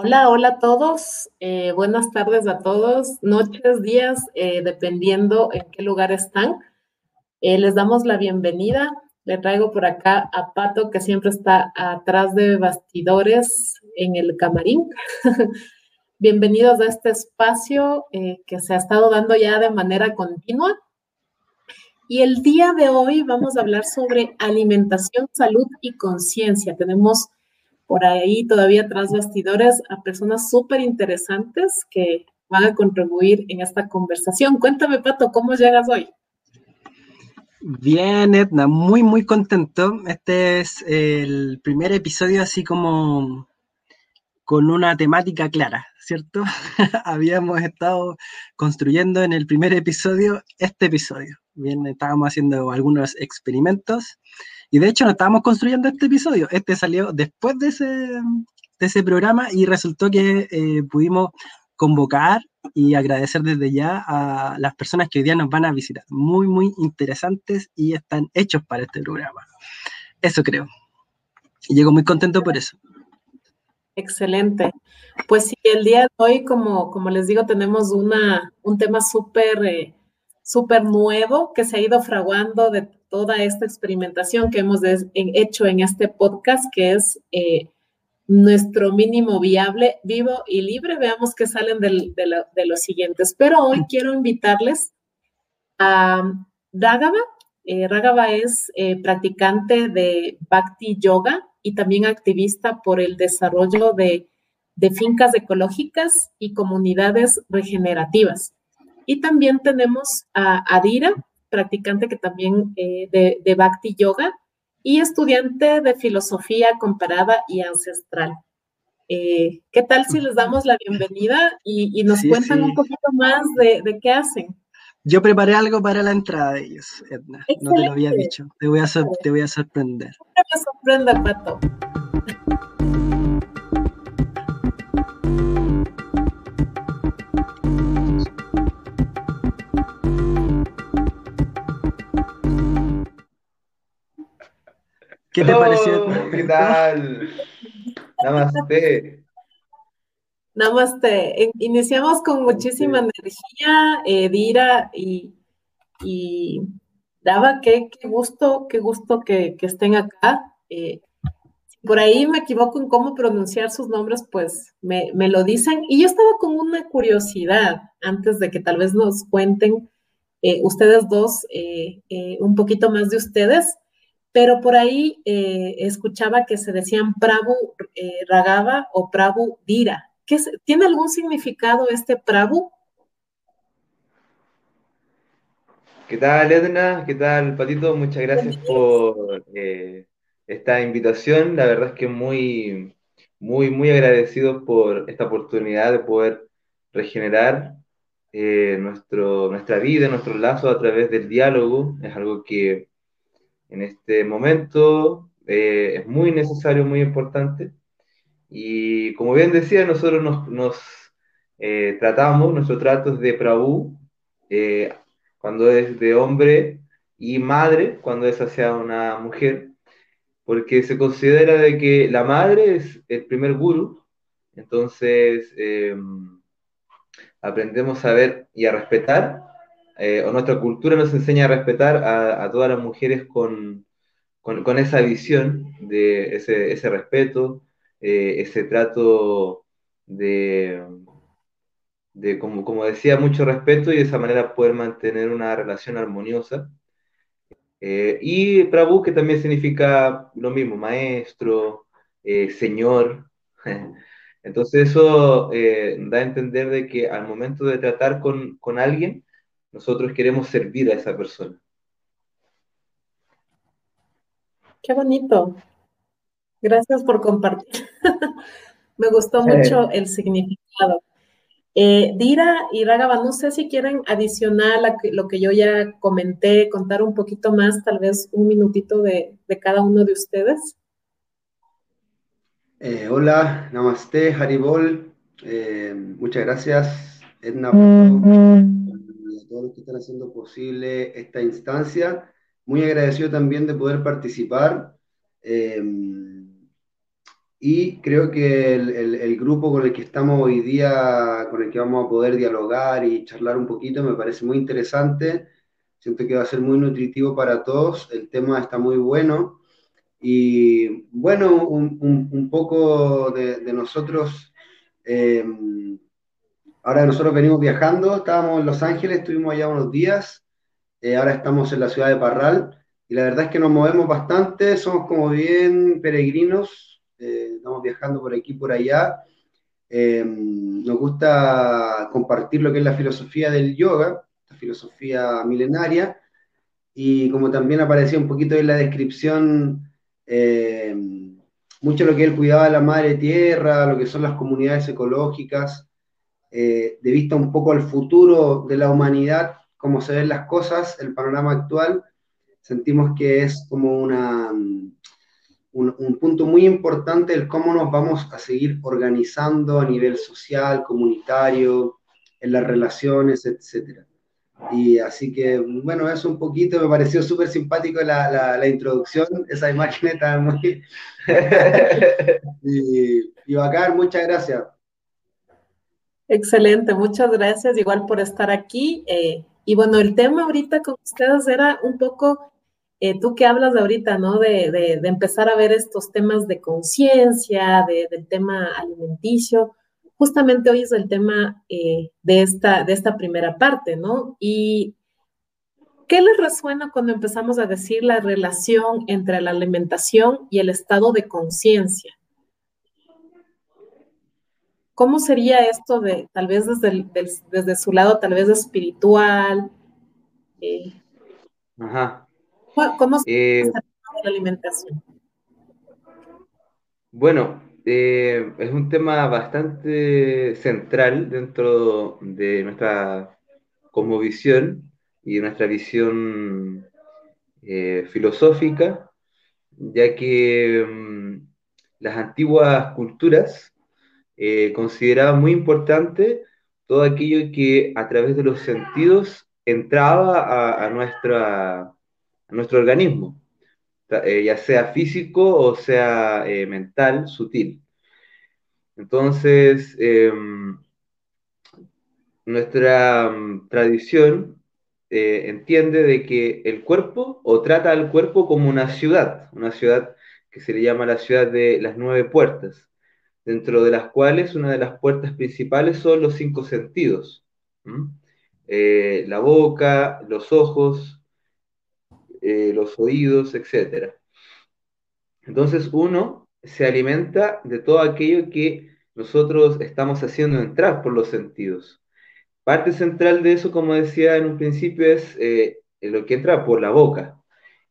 Hola, hola a todos. Eh, buenas tardes a todos, noches, días, eh, dependiendo en qué lugar están. Eh, les damos la bienvenida. Le traigo por acá a Pato, que siempre está atrás de bastidores en el camarín. Bienvenidos a este espacio que se ha estado dando ya de manera continua. Y el día de hoy vamos a hablar sobre alimentación, salud y conciencia. Tenemos por ahí todavía tras bastidores a personas súper interesantes que van a contribuir en esta conversación. Cuéntame, Pato, ¿cómo llegas hoy? Bien, Edna, muy, muy contento. Este es el primer episodio así como con una temática clara, ¿cierto? Habíamos estado construyendo en el primer episodio este episodio. Bien, estábamos haciendo algunos experimentos y de hecho no estábamos construyendo este episodio, este salió después de ese, de ese programa y resultó que eh, pudimos convocar y agradecer desde ya a las personas que hoy día nos van a visitar. Muy, muy interesantes y están hechos para este programa. Eso creo. Y llego muy contento por eso. Excelente. Pues sí, el día de hoy, como, como les digo, tenemos una, un tema súper eh, nuevo que se ha ido fraguando de toda esta experimentación que hemos hecho en este podcast, que es eh, nuestro mínimo viable, vivo y libre. Veamos qué salen de, los siguientes. Pero hoy quiero invitarles a Ragava. Eh, es eh, practicante de Bhakti Yoga y también activista por el desarrollo de fincas ecológicas y comunidades regenerativas. Y también tenemos a Adira, practicante que también eh, de, Bhakti Yoga y estudiante de filosofía comparada y ancestral. Eh, ¿Qué tal si les damos la bienvenida y, nos cuentan un poquito más de, qué hacen? Yo preparé algo para la entrada de ellos, Edna. No te lo había dicho. Te voy a, te voy a sorprender. Me sorprende, Pato. ¿Qué te pareció? Oh, ¿Qué tal? Namaste. Namaste. Iniciamos con muchísima energía, eh, Dira y, y Daba, qué, gusto, qué gusto que, estén acá. Eh, si por ahí me equivoco en cómo pronunciar sus nombres, pues me, lo dicen. Y yo estaba con una curiosidad antes de que tal vez nos cuenten eh, ustedes dos un poquito más de ustedes pero por ahí eh, escuchaba que se decían Prabhu eh, Ragava o Prabhu Dira. ¿Tiene algún significado este Prabhu? ¿Qué tal, Edna? ¿Qué tal, Patito? Muchas gracias por eh, esta invitación. La verdad es que muy, muy, muy agradecidos por esta oportunidad de poder regenerar nuestro, nuestra vida, nuestro lazo a través del diálogo. Es algo que en este momento eh, es muy necesario, muy importante. Y como bien decía, nosotros nos, eh, tratamos, nuestro trato es de Prabhu, eh, cuando es de hombre, y madre, cuando es hacia una mujer, porque se considera de que la madre es el primer guru, entonces aprendemos a ver y a respetar eh, o nuestra cultura nos enseña a respetar a, todas las mujeres con, con, esa visión de ese, ese respeto, eh, ese trato de, de como, como, decía, mucho respeto y de esa manera poder mantener una relación armoniosa. Eh, y Prabhu, que también significa lo mismo, maestro, señor. Entonces eso da a entender de que al momento de tratar con, con alguien, nosotros queremos servir a esa persona. Qué bonito. Gracias por compartir. Me gustó mucho el significado. Eh, Dira y Ragaba, no sé si quieren adicionar a lo que yo ya comenté, contar un poquito más, tal vez un minutito de, cada uno de ustedes. Eh, hola, namaste, Haribol. Eh, muchas gracias, Edna, todos los que están haciendo posible esta instancia. Muy agradecido también de poder participar. Eh, y creo que el, el, grupo con el que estamos hoy día, con el que vamos a poder dialogar y charlar un poquito, me parece muy interesante. Siento que va a ser muy nutritivo para todos. El tema está muy bueno. Y bueno, un, un, poco de, de nosotros. Eh, ahora nosotros venimos viajando, estábamos en Los Ángeles, estuvimos allá unos días. Eh, ahora estamos en la ciudad de Parral. Y la verdad es que nos movemos bastante, somos como bien peregrinos eh, estamos viajando por aquí, por allá. Eh, nos gusta compartir lo que es la filosofía del yoga, la filosofía milenaria, y como también aparecía un poquito en la descripción, eh, mucho lo que es el cuidado de la madre tierra, lo que son las comunidades ecológicas, de vista un poco al futuro de la humanidad, cómo se ven las cosas, el panorama actual, sentimos que es como una un, punto muy importante el cómo nos vamos a seguir organizando a nivel social, comunitario, en las relaciones, etc. Y así que, bueno, eso un poquito, me pareció súper simpático la, la, introducción, esa imagen está muy... y, y bacán, muchas gracias. Excelente, muchas gracias igual por estar aquí. Eh, y bueno, el tema ahorita con ustedes era un poco eh, tú que hablas ahorita, ¿no? De, empezar a ver estos temas de conciencia, del tema alimenticio. Justamente hoy es el tema eh, de, esta, de esta primera parte, ¿no? Y ¿qué les resuena cuando empezamos a decir la relación entre la alimentación y el estado de conciencia? ¿Cómo sería esto de, tal vez desde, desde su lado, tal vez espiritual? Eh, Ajá. ¿Cómo se eh, la alimentación? Bueno, eh, es un tema bastante central dentro de nuestra visión y de nuestra visión eh, filosófica, ya que mm, las antiguas culturas consideraban muy importante todo aquello que a través de los sentidos entraba a nuestra nuestro organismo, eh, ya sea físico o sea eh, mental, sutil. Entonces, em, nuestra mm, tradición eh, entiende de que el cuerpo o trata al cuerpo como una ciudad, una ciudad que se le llama la ciudad de las nueve puertas, dentro de las cuales una de las puertas principales son los cinco sentidos. la boca, los ojos, eh, los oídos, etc. Entonces uno se alimenta de todo aquello que nosotros estamos haciendo entrar por los sentidos. Parte central de eso, como decía en un principio, es eh, lo que entra por la boca.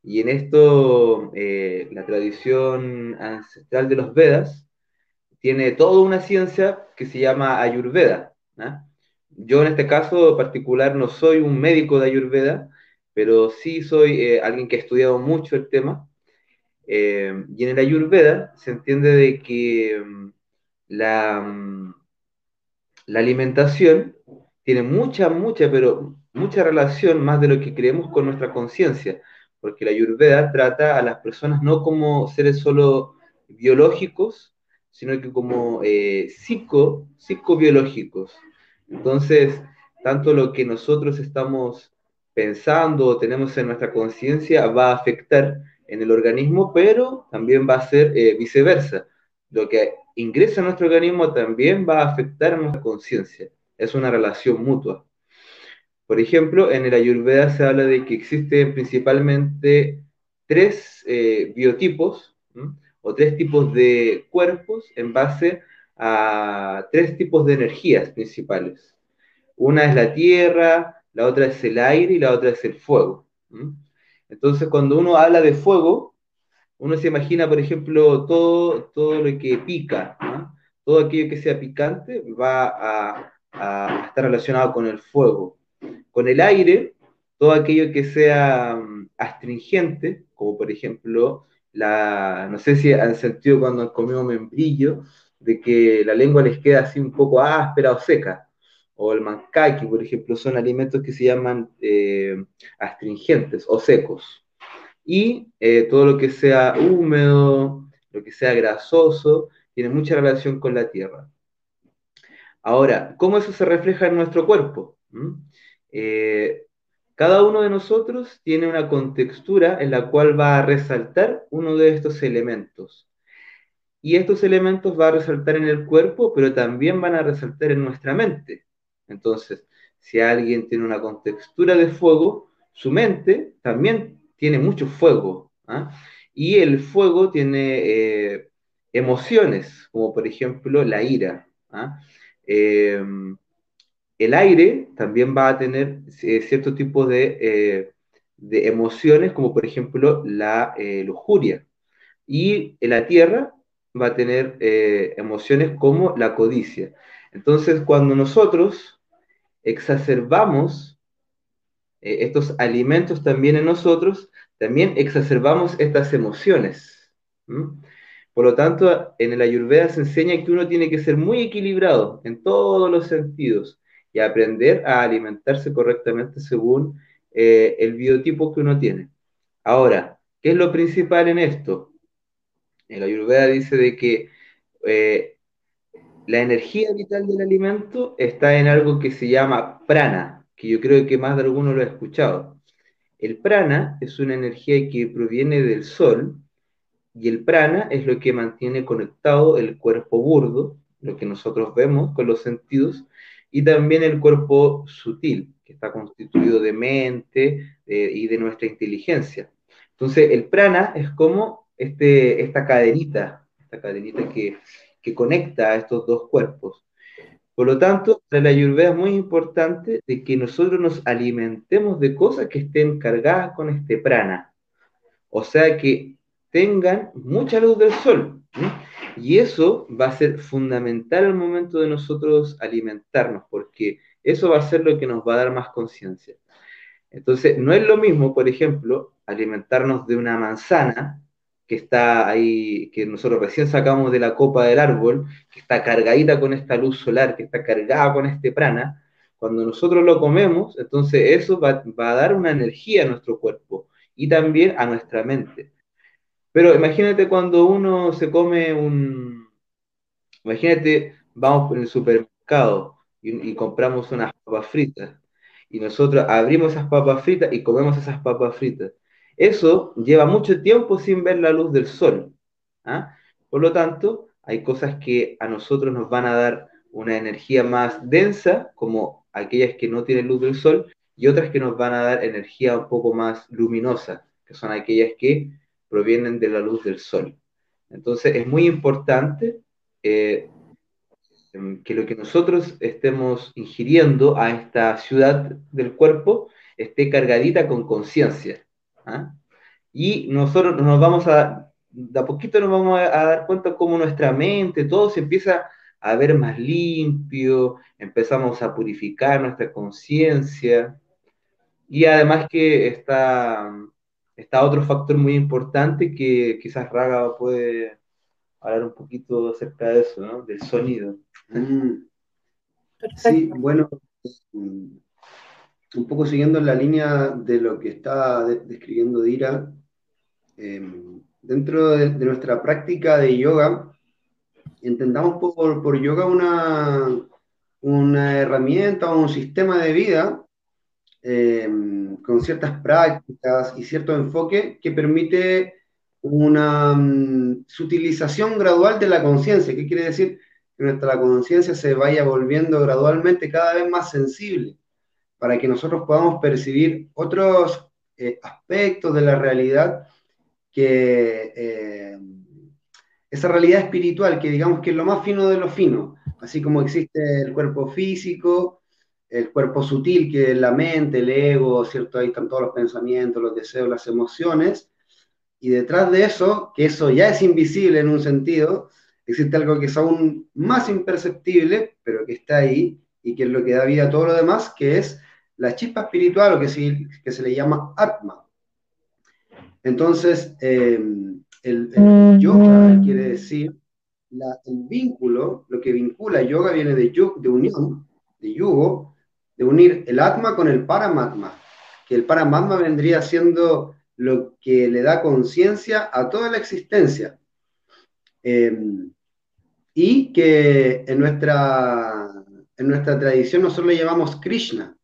Y en esto, eh, la tradición ancestral de los Vedas tiene toda una ciencia que se llama Ayurveda. Yo en este caso particular no soy un médico de Ayurveda, pero sí soy eh, alguien que ha estudiado mucho el tema. Eh, y en el Ayurveda se entiende de que mm, la, mm, la alimentación tiene mucha, mucha, pero mucha relación más de lo que creemos con nuestra conciencia, porque la Ayurveda trata a las personas no como seres solo biológicos, sino que como eh, psico, psicobiológicos. Entonces, tanto lo que nosotros estamos pensando o tenemos en nuestra conciencia va a afectar en el organismo, pero también va a ser eh, viceversa. Lo que ingresa a nuestro organismo también va a afectar nuestra conciencia. Es una relación mutua. Por ejemplo, en el Ayurveda se habla de que existen principalmente tres eh, biotipos o tres tipos de cuerpos en base a tres tipos de energías principales. Una es la tierra, la otra es el aire y la otra es el fuego. Entonces, cuando uno habla de fuego, uno se imagina, por ejemplo, todo, todo lo que pica, todo aquello que sea picante va a, estar relacionado con el fuego. Con el aire, todo aquello que sea mm, astringente, como por ejemplo, la, no sé si han sentido cuando han comido membrillo, de que la lengua les queda así un poco áspera o seca o el mancaki, por ejemplo, son alimentos que se llaman eh, astringentes o secos. Y eh, todo lo que sea húmedo, lo que sea grasoso, tiene mucha relación con la tierra. Ahora, ¿cómo eso se refleja en nuestro cuerpo? ¿Mm? Eh, cada uno de nosotros tiene una contextura en la cual va a resaltar uno de estos elementos. Y estos elementos van a resaltar en el cuerpo, pero también van a resaltar en nuestra mente. Entonces, si alguien tiene una contextura de fuego, su mente también tiene mucho fuego. ¿ah? Y el fuego tiene eh, emociones, como por ejemplo la ira. ¿ah? El aire también va a tener eh, cierto tipo de, eh, de, emociones, como por ejemplo la lujuria. Y la tierra va a tener emociones como la codicia. Entonces, cuando nosotros exacerbamos estos alimentos también en nosotros, también exacerbamos estas emociones. Por lo tanto, en el Ayurveda se enseña que uno tiene que ser muy equilibrado en todos los sentidos y aprender a alimentarse correctamente según eh, el biotipo que uno tiene. Ahora, ¿qué es lo principal en esto? El Ayurveda dice de que eh, la energía vital del alimento está en algo que se llama prana, que yo creo que más de alguno lo ha escuchado. El prana es una energía que proviene del sol y el prana es lo que mantiene conectado el cuerpo burdo, lo que nosotros vemos con los sentidos, y también el cuerpo sutil, que está constituido de mente y de nuestra inteligencia. Entonces, el prana es como este, esta cadenita, esta cadenita que, que conecta a estos dos cuerpos. Por lo tanto, para la ayurveda es muy importante de que nosotros nos alimentemos de cosas que estén cargadas con este prana. O sea, que tengan mucha luz del sol. Y eso va a ser fundamental al momento de nosotros alimentarnos, porque eso va a ser lo que nos va a dar más conciencia. Entonces, no es lo mismo, por ejemplo, alimentarnos de una manzana que está ahí, que nosotros recién sacamos de la copa del árbol, que está cargadita con esta luz solar, que está cargada con este prana, cuando nosotros lo comemos, entonces eso va, a dar una energía a nuestro cuerpo y también a nuestra mente. Pero imagínate cuando uno se come un... Imagínate, vamos por el supermercado y, y compramos unas papas fritas y nosotros abrimos esas papas fritas y comemos esas papas fritas eso lleva mucho tiempo sin ver la luz del sol. ¿ah? Por lo tanto, hay cosas que a nosotros nos van a dar una energía más densa, como aquellas que no tienen luz del sol, y otras que nos van a dar energía un poco más luminosa, que son aquellas que provienen de la luz del sol. Entonces, es muy importante eh, que lo que nosotros estemos ingiriendo a esta ciudad del cuerpo esté cargadita con conciencia. ¿ah? Y nosotros nos vamos a, de a poquito nos vamos a, dar cuenta cómo nuestra mente, todo se empieza a ver más limpio, empezamos a purificar nuestra conciencia. Y además que está, está otro factor muy importante que quizás Raga puede hablar un poquito acerca de eso, ¿no? Del sonido. Mm. Sí, bueno, un poco siguiendo la línea de lo que está describiendo Dira, em, dentro de, nuestra práctica de yoga, entendamos por, por yoga una, una herramienta o un sistema de vida em, con ciertas prácticas y cierto enfoque que permite una um, sutilización gradual de la conciencia. ¿Qué quiere decir? Que nuestra conciencia se vaya volviendo gradualmente cada vez más sensible para que nosotros podamos percibir otros eh, aspectos de la realidad que eh, esa realidad espiritual, que digamos que es lo más fino de lo fino, así como existe el cuerpo físico, el cuerpo sutil, que es la mente, el ego, ¿cierto? Ahí están todos los pensamientos, los deseos, las emociones, y detrás de eso, que eso ya es invisible en un sentido, existe algo que es aún más imperceptible, pero que está ahí, y que es lo que da vida a todo lo demás, que es la chispa espiritual, o que se, que se le llama Atma. Entonces, eh, el, yoga quiere decir el vínculo, lo que vincula yoga viene de, yug, de unión, de yugo, de unir el Atma con el Paramatma, que el Paramatma vendría siendo lo que le da conciencia a toda la existencia. Em, y que en nuestra, en nuestra tradición nosotros le llamamos Krishna,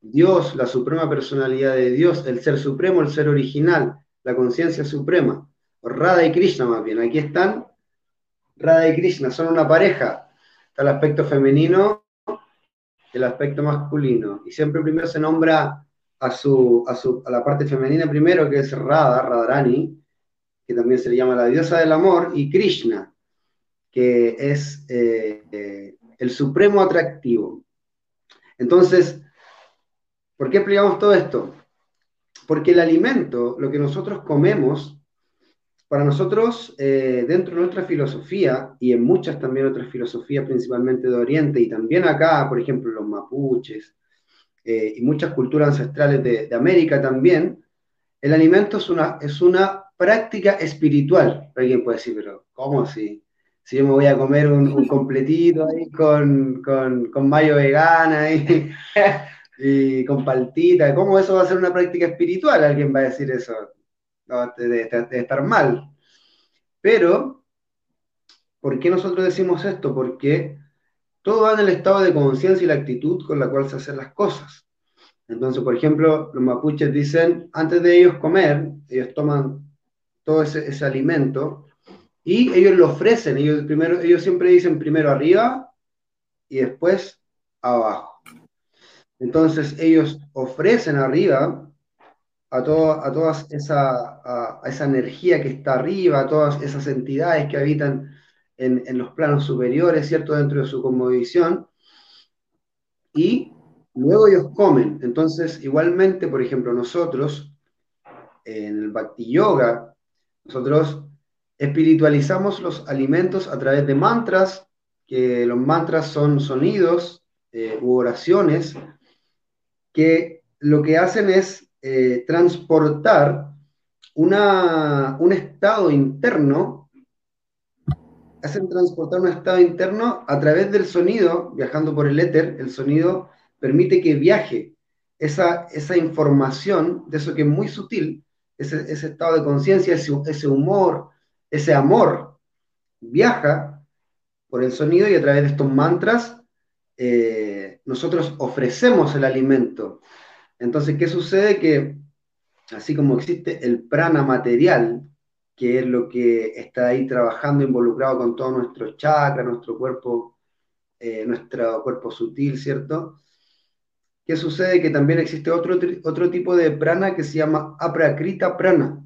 Dios, la suprema personalidad de Dios, el ser supremo, el ser original, la conciencia suprema. Radha y Krishna más bien. Aquí están Radha y Krishna, son una pareja. Está el aspecto femenino, el aspecto masculino. Y siempre primero se nombra a, su, a, su, a la parte femenina primero, que es Radha, Radharani, que también se le llama la diosa del amor, y Krishna, que es eh, eh, el supremo atractivo. Entonces, ¿por qué explicamos todo esto? Porque el alimento, lo que nosotros comemos, para nosotros, eh, dentro de nuestra filosofía, y en muchas también otras filosofías, principalmente de Oriente, y también acá, por ejemplo, los mapuches, y muchas culturas ancestrales de, de, América también, el alimento es una, es una práctica espiritual. Alguien puede decir, pero ¿cómo así? si yo me voy a comer un, completito ahí con, con, mayo vegana y, y, con paltita, ¿cómo eso va a ser una práctica espiritual? Alguien va a decir eso, de, estar mal. Pero, ¿por qué nosotros decimos esto? Porque todo va en el estado de conciencia y la actitud con la cual se hacen las cosas. Entonces, por ejemplo, los mapuches dicen, antes de ellos comer, ellos toman todo ese, ese alimento y ellos lo ofrecen, ellos, primero, ellos siempre dicen primero arriba y después abajo. Entonces ellos ofrecen arriba a, a toda esa, esa energía que está arriba, a todas esas entidades que habitan en, en los planos superiores, ¿cierto? Dentro de su cosmovisión. Y luego ellos comen. Entonces, igualmente, por ejemplo, nosotros, en el Bhakti Yoga, nosotros espiritualizamos los alimentos a través de mantras, que los mantras son sonidos eh, u oraciones que lo que hacen es eh, transportar una, un estado interno, hacen transportar un estado interno a través del sonido, viajando por el éter, el sonido permite que viaje esa, esa información de eso que es muy sutil, ese, ese estado de conciencia, ese, ese humor, ese amor viaja por el sonido y a través de estos mantras eh, nosotros ofrecemos el alimento. Entonces, ¿qué sucede? Que así como existe el prana material, que es lo que está ahí trabajando, involucrado con todo nuestro chakra, nuestro cuerpo, eh, nuestro cuerpo sutil, ¿cierto? ¿Qué sucede? Que también existe otro, otro tipo de prana que se llama aprakrita prana,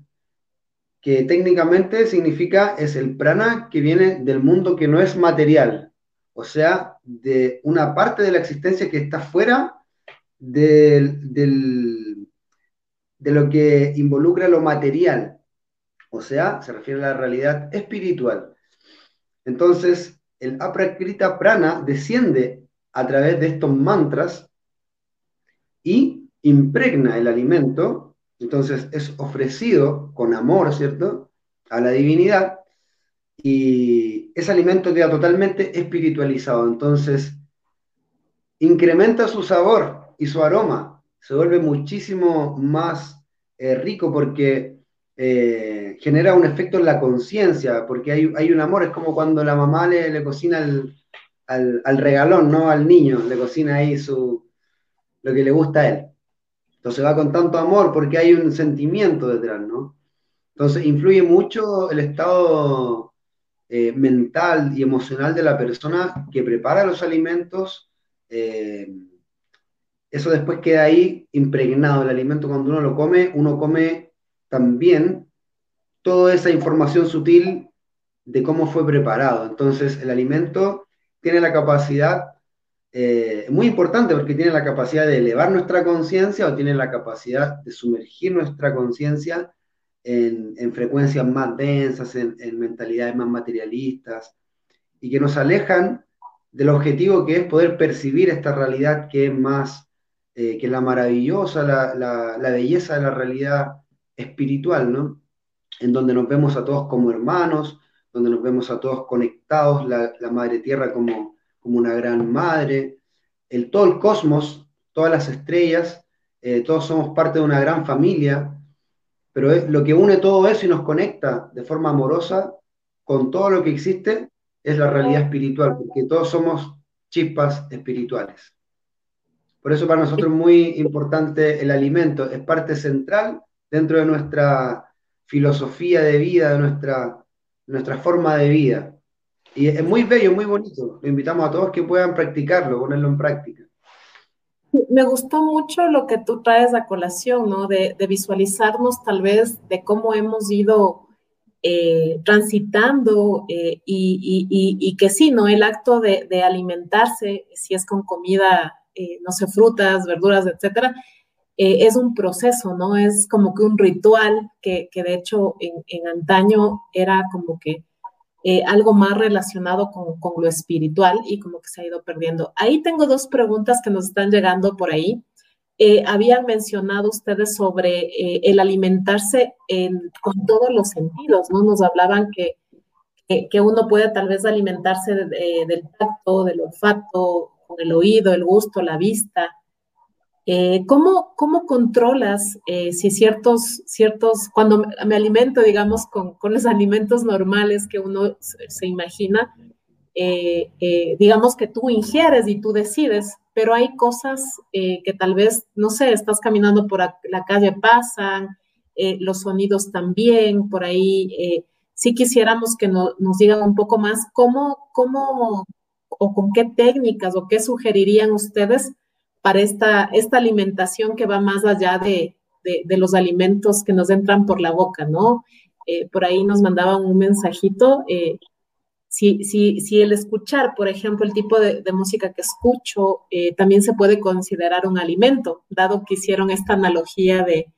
que técnicamente significa es el prana que viene del mundo que no es material, o sea, de una parte de la existencia que está fuera del, de lo que involucra lo material, o sea, se refiere a la realidad espiritual. Entonces, el aprakrita prana desciende a través de estos mantras y impregna el alimento entonces es ofrecido con amor, ¿cierto? A la divinidad y ese alimento queda totalmente espiritualizado. Entonces incrementa su sabor y su aroma, se vuelve muchísimo más eh, rico porque eh, genera un efecto en la conciencia, porque hay, hay, un amor, es como cuando la mamá le, le cocina al, al, al, regalón, ¿no? Al niño, le cocina ahí su, lo que le gusta a él. Entonces va con tanto amor porque hay un sentimiento detrás, ¿no? Entonces influye mucho el estado eh, mental y emocional de la persona que prepara los alimentos. Eso después queda ahí impregnado. El alimento cuando uno lo come, uno come también toda esa información sutil de cómo fue preparado. Entonces el alimento tiene la capacidad eh, muy importante porque tiene la capacidad de elevar nuestra conciencia o tiene la capacidad de sumergir nuestra conciencia en, en, frecuencias más densas, en, en, mentalidades más materialistas y que nos alejan del objetivo que es poder percibir esta realidad que es más eh, que la maravillosa, la, la, belleza de la realidad espiritual, ¿no? En donde nos vemos a todos como hermanos, donde nos vemos a todos conectados, la, la Madre Tierra como como una gran madre, el, todo el cosmos, todas las estrellas, eh, todos somos parte de una gran familia, pero es, lo que une todo eso y nos conecta de forma amorosa con todo lo que existe es la realidad espiritual, porque todos somos chispas espirituales. Por eso para nosotros es muy importante el alimento, es parte central dentro de nuestra filosofía de vida, de nuestra, nuestra forma de vida. Y es muy bello, muy bonito. Lo invitamos a todos que puedan practicarlo, ponerlo en práctica. Me gustó mucho lo que tú traes a colación, ¿no? De, visualizarnos tal vez de cómo hemos ido eh, transitando eh, y, que sí, ¿no? El acto de, de alimentarse, si es con comida eh, no sé, frutas, verduras, etcétera, eh, es un proceso, ¿no? Es como que un ritual que, de hecho en, antaño era como que eh, algo más relacionado con, lo espiritual y como que se ha ido perdiendo. Ahí tengo dos preguntas que nos están llegando por ahí. habían mencionado ustedes sobre el alimentarse con todos los sentidos, ¿no? Nos hablaban que, que uno puede tal vez alimentarse del tacto, del olfato, con el oído, el gusto, la vista. Eh, ¿cómo, ¿cómo, controlas eh, si ciertos, ciertos, cuando me alimento, digamos, con, con los alimentos normales que uno se, imagina, eh, digamos que tú ingieres y tú decides, pero hay cosas que tal vez, no sé, estás caminando por la calle, pasan, los sonidos también, por ahí, sí quisiéramos que nos digan un poco más cómo, cómo o con qué técnicas o qué sugerirían ustedes para esta, esta alimentación que va más allá de, los alimentos que nos entran por la boca, ¿no? Eh, por ahí nos mandaban un mensajito. Eh, si, si, el escuchar, por ejemplo, el tipo de, música que escucho, eh, también se puede considerar un alimento, dado que hicieron esta analogía de,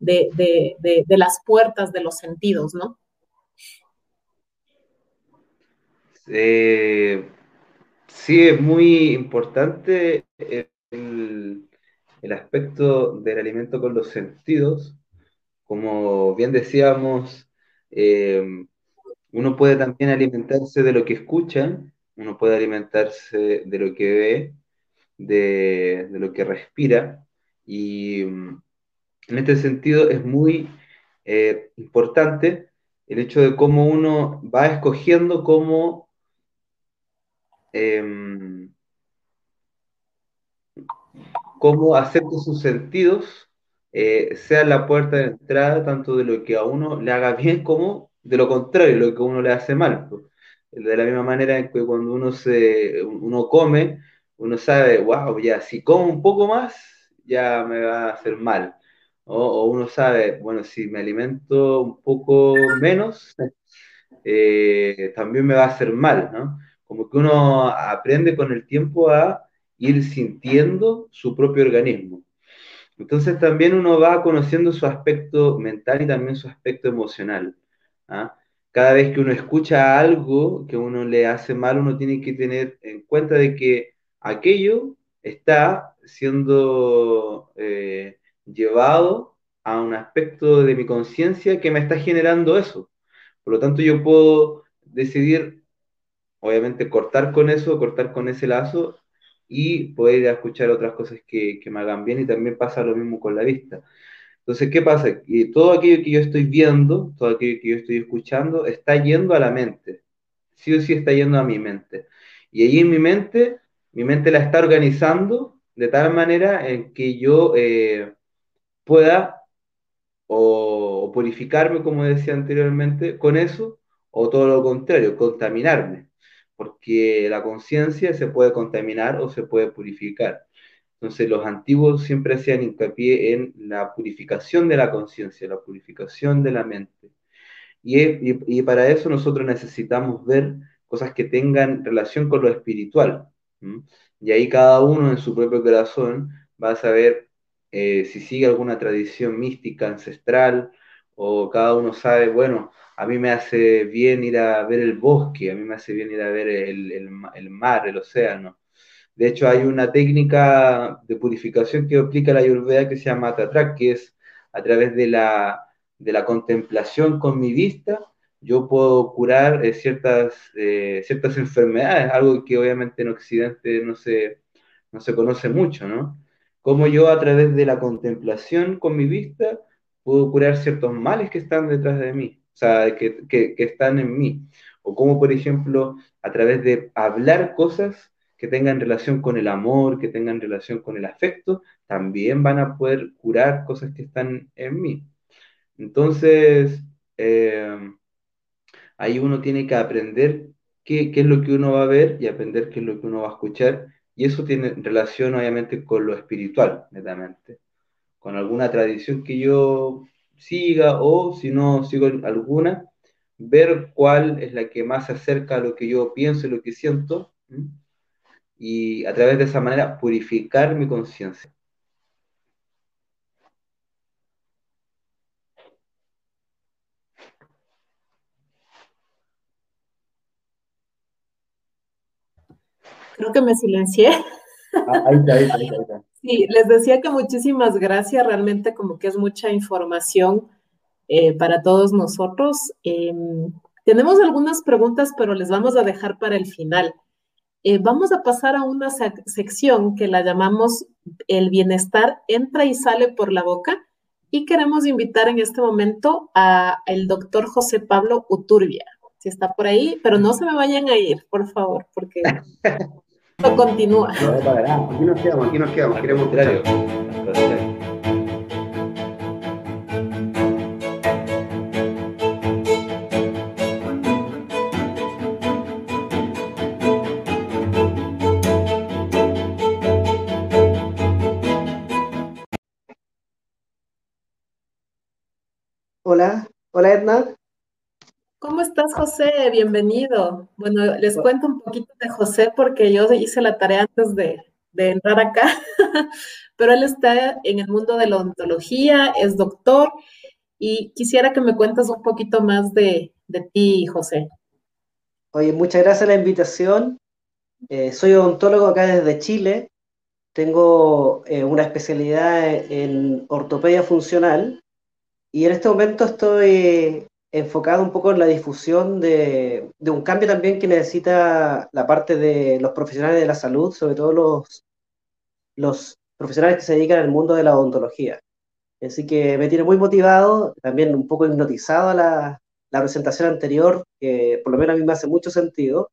de las puertas de los sentidos, ¿no? Sí, es muy importante el, aspecto del alimento con los sentidos. Como bien decíamos, eh, uno puede también alimentarse de lo que escucha, uno puede alimentarse de lo que ve, de, lo que respira. Y mm, en este sentido es muy eh, importante el hecho de cómo uno va escogiendo cómo Em, cómo hacer que sus sentidos eh, sean la puerta de entrada tanto de lo que a uno le haga bien como de lo contrario, lo que a uno le hace mal. De la misma manera en que cuando uno, se, uno come, uno sabe, wow, ya, si como un poco más, ya me va a hacer mal. O, uno sabe, bueno, si me alimento un poco menos, eh, también me va a hacer mal, ¿no? Como que uno aprende con el tiempo a ir sintiendo su propio organismo. Entonces también uno va conociendo su aspecto mental y también su aspecto emocional. ¿ah? Cada vez que uno escucha algo que uno le hace mal, uno tiene que tener en cuenta de que aquello está siendo eh, llevado a un aspecto de mi conciencia que me está generando eso. Por lo tanto, yo puedo decidir obviamente cortar con eso, cortar con ese lazo y poder escuchar otras cosas que, me hagan bien y también pasa lo mismo con la vista. Entonces, ¿qué pasa? Todo aquello que yo estoy viendo, todo aquello que yo estoy escuchando, está yendo a la mente. Sí o sí está yendo a mi mente. Y ahí en mi mente, mi mente la está organizando de tal manera en que yo eh, pueda o purificarme, como decía anteriormente, con eso, o todo lo contrario, contaminarme porque la conciencia se puede contaminar o se puede purificar. Entonces los antiguos siempre hacían hincapié en la purificación de la conciencia, la purificación de la mente. Y, para eso nosotros necesitamos ver cosas que tengan relación con lo espiritual. Y ahí cada uno en su propio corazón va a saber eh, si sigue alguna tradición mística, ancestral, o cada uno sabe, bueno, a mí me hace bien ir a ver el bosque, a mí me hace bien ir a ver el, mar, el océano. De hecho, hay una técnica de purificación que aplica la Ayurveda que se llama Tatrak, que es a través de la, de la contemplación con mi vista, yo puedo curar eh, ciertas, eh, ciertas enfermedades, algo que obviamente en Occidente no se, no se conoce mucho, ¿no? Como yo a través de la contemplación con mi vista puedo curar ciertos males que están detrás de mí o sea, que, que, están en mí. o cómo, por ejemplo, a través de hablar cosas que tengan relación con el amor, que tengan relación con el afecto, también van a poder curar cosas que están en mí. Entonces, eh, ahí uno tiene que aprender qué, qué, es lo que uno va a ver y aprender qué es lo que uno va a escuchar. Y eso tiene relación, obviamente, con lo espiritual, netamente. Con alguna tradición que yo siga o si no sigo alguna, ver cuál es la que más se acerca a lo que yo pienso y lo que siento y a través de esa manera purificar mi conciencia. Creo que me silencié. Ah, ahí está, ahí está, ahí está. Sí, les decía que muchísimas gracias, realmente como que es mucha información eh, para todos nosotros. Eh, tenemos algunas preguntas, pero les vamos a dejar para el final. Eh, vamos a pasar a una sec sección que la llamamos El bienestar entra y sale por la boca y queremos invitar en este momento al doctor José Pablo Uturbia, si está por ahí, pero no se me vayan a ir, por favor, porque esto continúa. No, aquí nos quedamos, aquí nos quedamos, queremos escuchar. Hola, hola Edna. ¿Cómo estás, José? Bienvenido. Bueno, les cuento un poquito de José porque yo hice la tarea antes de, de entrar acá, pero él está en el mundo de la odontología, es doctor y quisiera que me cuentes un poquito más de, de ti, José. Oye, muchas gracias por la invitación. Eh, soy odontólogo acá desde Chile. Tengo eh, una especialidad en ortopedia funcional y en este momento estoy enfocado un poco en la difusión de, un cambio también que necesita la parte de los profesionales de la salud, sobre todo los, profesionales que se dedican al mundo de la odontología. Así que me tiene muy motivado, también un poco hipnotizado a la, la presentación anterior, que por lo menos a mí me hace mucho sentido,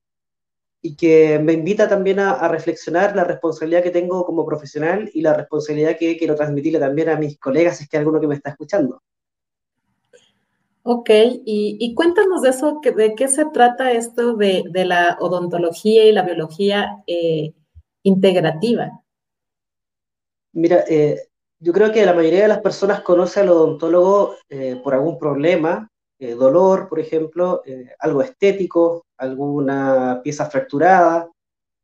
y que me invita también a, a, reflexionar la responsabilidad que tengo como profesional y la responsabilidad que quiero transmitirle también a mis colegas, si es que hay alguno que me está escuchando. Ok, y, y, cuéntanos de eso, de qué se trata esto de, de la odontología y la biología eh, integrativa. Mira, eh, yo creo que la mayoría de las personas conoce al odontólogo eh, por algún problema, eh, dolor, por ejemplo, eh, algo estético, alguna pieza fracturada,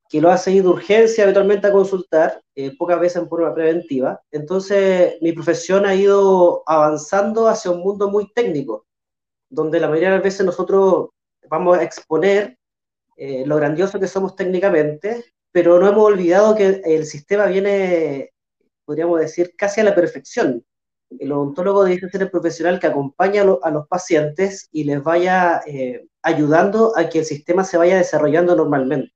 que lo hace ir de urgencia habitualmente a consultar, eh, pocas veces en forma preventiva. Entonces, mi profesión ha ido avanzando hacia un mundo muy técnico, donde la mayoría de las veces nosotros vamos a exponer eh, lo grandioso que somos técnicamente, pero no hemos olvidado que el sistema viene, podríamos decir, casi a la perfección. El odontólogo debe ser el profesional que acompaña a, lo, a los pacientes y les vaya eh, ayudando a que el sistema se vaya desarrollando normalmente.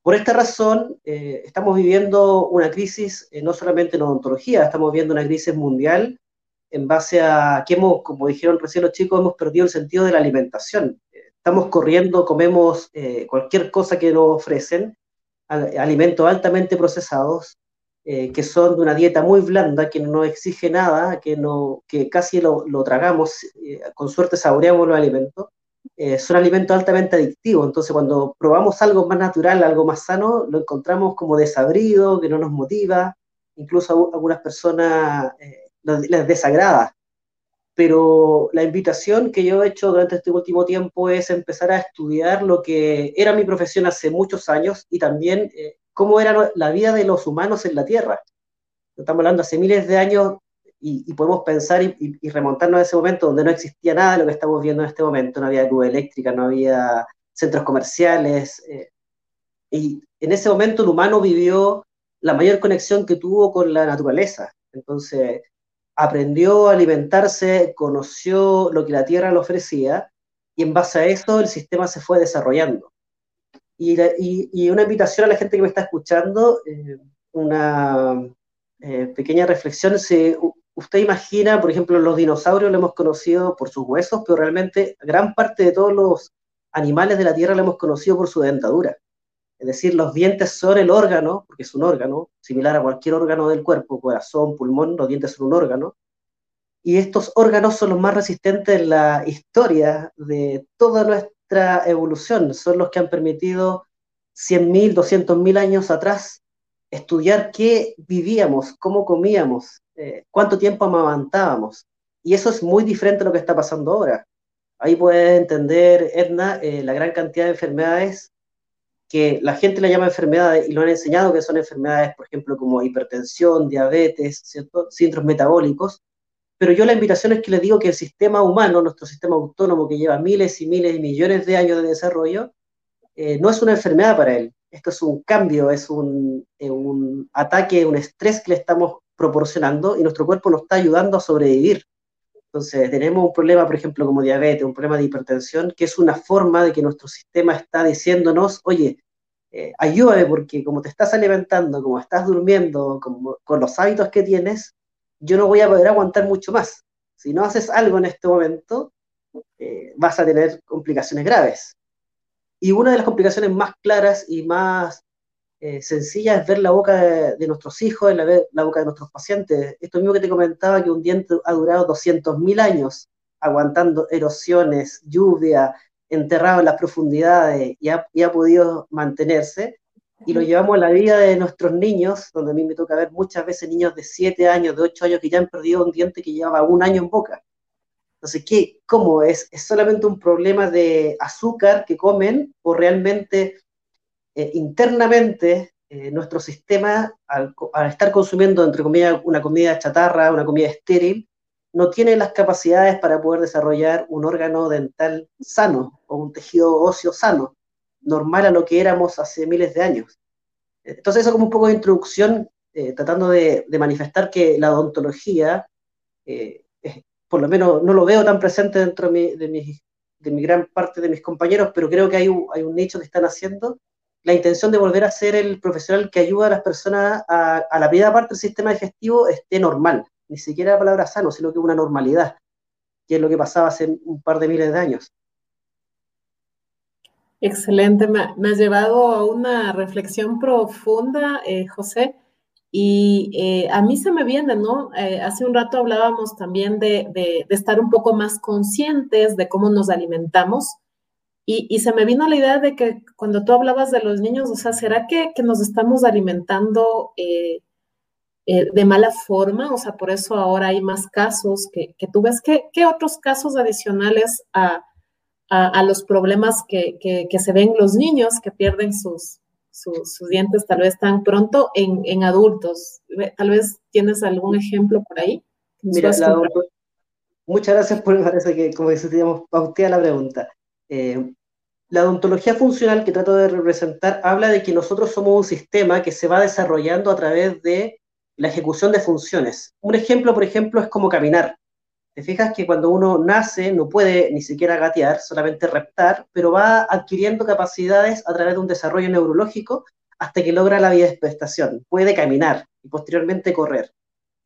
Por esta razón, eh, estamos viviendo una crisis no solamente en odontología, estamos viviendo una crisis mundial en base a que hemos, como dijeron recién los chicos, hemos perdido el sentido de la alimentación. Estamos corriendo, comemos eh, cualquier cosa que nos ofrecen, alimentos altamente procesados, eh, que son de una dieta muy blanda, que no exige nada, que, no, que casi lo, lo tragamos, eh, con suerte saboreamos los alimentos eh, son alimentos altamente adictivos, entonces cuando probamos algo más natural, algo más sano, lo encontramos como desabrido, que no nos motiva, incluso algunas personas eh, les desagrada. Pero la invitación que yo he hecho durante este último tiempo es empezar a estudiar lo que era mi profesión hace muchos años y también eh, cómo era la vida de los humanos en la Tierra. Estamos hablando hace miles de años y, y, podemos pensar y, y, remontarnos a ese momento donde no existía nada de lo que estamos viendo en este momento, no había luz eléctrica, no había centros comerciales, eh, y en ese momento el humano vivió la mayor conexión que tuvo con la naturaleza, entonces aprendió a alimentarse, conoció lo que la tierra le ofrecía, y en base a eso el sistema se fue desarrollando. Y, una invitación a la gente que me está escuchando, eh, una eh, pequeña reflexión, se, usted imagina, por ejemplo, los dinosaurios lo hemos conocido por sus huesos, pero realmente gran parte de todos los animales de la Tierra lo hemos conocido por su dentadura. Es decir, los dientes son el órgano, porque es un órgano, similar a cualquier órgano del cuerpo, corazón, pulmón, los dientes son un órgano. Y estos órganos son los más resistentes en la historia de toda nuestra evolución. Son los que han permitido 100.000, 200.000 años atrás estudiar qué vivíamos, cómo comíamos, eh, cuánto tiempo amamantábamos. Y eso es muy diferente a lo que está pasando ahora. Ahí puedes entender, Edna, eh, la gran cantidad de enfermedades que la gente le llama enfermedades y lo han enseñado que son enfermedades, por ejemplo, como hipertensión, diabetes, ¿cierto? síndromes metabólicos, pero yo la invitación es que les digo que el sistema humano, nuestro sistema autónomo que lleva miles y miles y millones de años de desarrollo, eh, no es una enfermedad para él. Esto es un cambio, es un, eh, un ataque, un estrés que le estamos proporcionando y nuestro cuerpo nos está ayudando a sobrevivir. Entonces, tenemos un problema, por ejemplo, como diabetes, un problema de hipertensión, que es una forma de que nuestro sistema está diciéndonos, oye, eh, ayúdame porque como te estás alimentando, como estás durmiendo, como, con los hábitos que tienes, yo no voy a poder aguantar mucho más. Si no haces algo en este momento, eh, vas a tener complicaciones graves. Y una de las complicaciones más claras y más eh, sencilla es ver la boca de, nuestros hijos, la, la, boca de nuestros pacientes. Esto mismo que te comentaba, que un diente ha durado 200.000 años aguantando erosiones, lluvia, enterrado en las profundidades y ha, y ha, podido mantenerse. Y lo llevamos a la vida de nuestros niños, donde a mí me toca ver muchas veces niños de 7 años, de 8 años que ya han perdido un diente que llevaba un año en boca. Entonces, ¿qué, ¿cómo es? ¿Es solamente un problema de azúcar que comen o realmente eh, internamente eh, nuestro sistema, al, estar consumiendo, entre comillas, una comida chatarra, una comida estéril, no tiene las capacidades para poder desarrollar un órgano dental sano o un tejido óseo sano, normal a lo que éramos hace miles de años. Entonces, eso como un poco de introducción, eh, tratando de, manifestar que la odontología, por lo menos no lo veo tan presente dentro de mi, de mi, gran parte de mis compañeros, pero creo que hay un, hay un nicho que están haciendo la intención de volver a ser el profesional que ayuda a las personas a, la primera parte del sistema digestivo esté normal, ni siquiera la palabra sano, sino que una normalidad, que es lo que pasaba hace un par de miles de años. Excelente, me, ha llevado a una reflexión profunda, eh, José, y eh, a mí se me viene, ¿no? Eh, hace un rato hablábamos también de, de, estar un poco más conscientes de cómo nos alimentamos y, se me vino la idea de que cuando tú hablabas de los niños, o sea, ¿será que, nos estamos alimentando eh, eh, de mala forma? O sea, por eso ahora hay más casos que, tú ves. ¿Qué, otros casos adicionales a, los problemas que, se ven los niños que pierden sus, sus, dientes tal vez tan pronto en, adultos? Tal vez tienes algún ejemplo por ahí. Mira, muchas gracias por, parece que, como decíamos, pautea la pregunta. Eh, la odontología funcional que trato de representar habla de que nosotros somos un sistema que se va desarrollando a través de la ejecución de funciones. Un ejemplo, por ejemplo, es como caminar. Te fijas que cuando uno nace no puede ni siquiera gatear, solamente reptar, pero va adquiriendo capacidades a través de un desarrollo neurológico hasta que logra la biodesprestación. Puede caminar y posteriormente correr.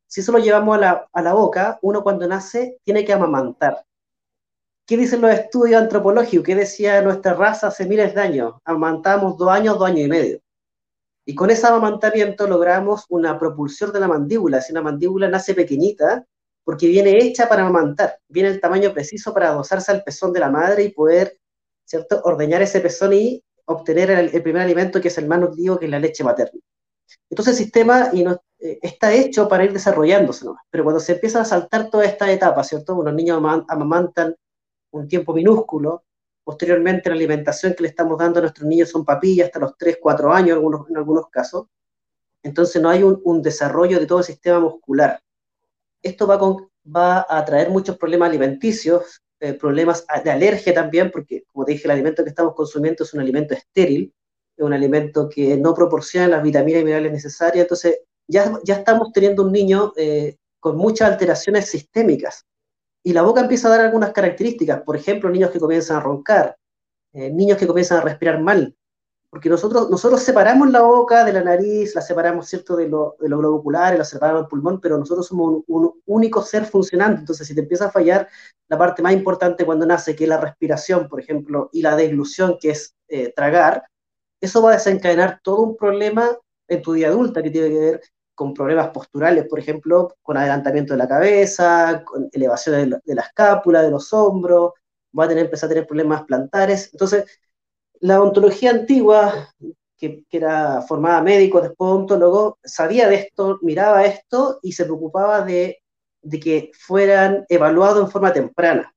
Si eso lo llevamos a la, a la boca, uno cuando nace tiene que amamantar. ¿Qué dicen los estudios antropológicos? ¿Qué decía nuestra raza hace miles de años? Amamantamos dos años, dos años y medio. Y con ese amamantamiento logramos una propulsión de la mandíbula. Si una mandíbula nace pequeñita, porque viene hecha para amamantar, viene el tamaño preciso para adosarse al pezón de la madre y poder, ¿cierto?, ordeñar ese pezón y obtener el, primer alimento que es el más nutritivo, que es la leche materna. Entonces el sistema y eh, está hecho para ir desarrollándose, pero cuando se empieza a saltar toda esta etapa, ¿cierto? Los niños amamantan un tiempo minúsculo. Posteriormente, la alimentación que le estamos dando a nuestros niños son papillas hasta los 3, 4 años en algunos casos. Entonces, no hay un, desarrollo de todo el sistema muscular. Esto va, va a traer muchos problemas alimenticios, eh, problemas de alergia también, porque, como te dije, el alimento que estamos consumiendo es un alimento estéril, es un alimento que no proporciona las vitaminas y minerales necesarias. Entonces, ya, ya estamos teniendo un niño eh, con muchas alteraciones sistémicas y la boca empieza a dar algunas características, por ejemplo, niños que comienzan a roncar, eh, niños que comienzan a respirar mal, porque nosotros, nosotros separamos la boca de la nariz, la separamos, ¿cierto?, de lo, de lo globular, la separamos del pulmón, pero nosotros somos un, único ser funcionante. Entonces, si te empieza a fallar la parte más importante cuando nace, que es la respiración, por ejemplo, y la deglución, que es eh, tragar, eso va a desencadenar todo un problema en tu vida adulta que tiene que ver con problemas posturales, por ejemplo, con adelantamiento de la cabeza, con elevación de la, escápula, de los hombros, va a tener, empezar a tener problemas plantares. Entonces, la ontología antigua, que, era formada médico, después ontólogo, sabía de esto, miraba esto y se preocupaba de, que fueran evaluados en forma temprana.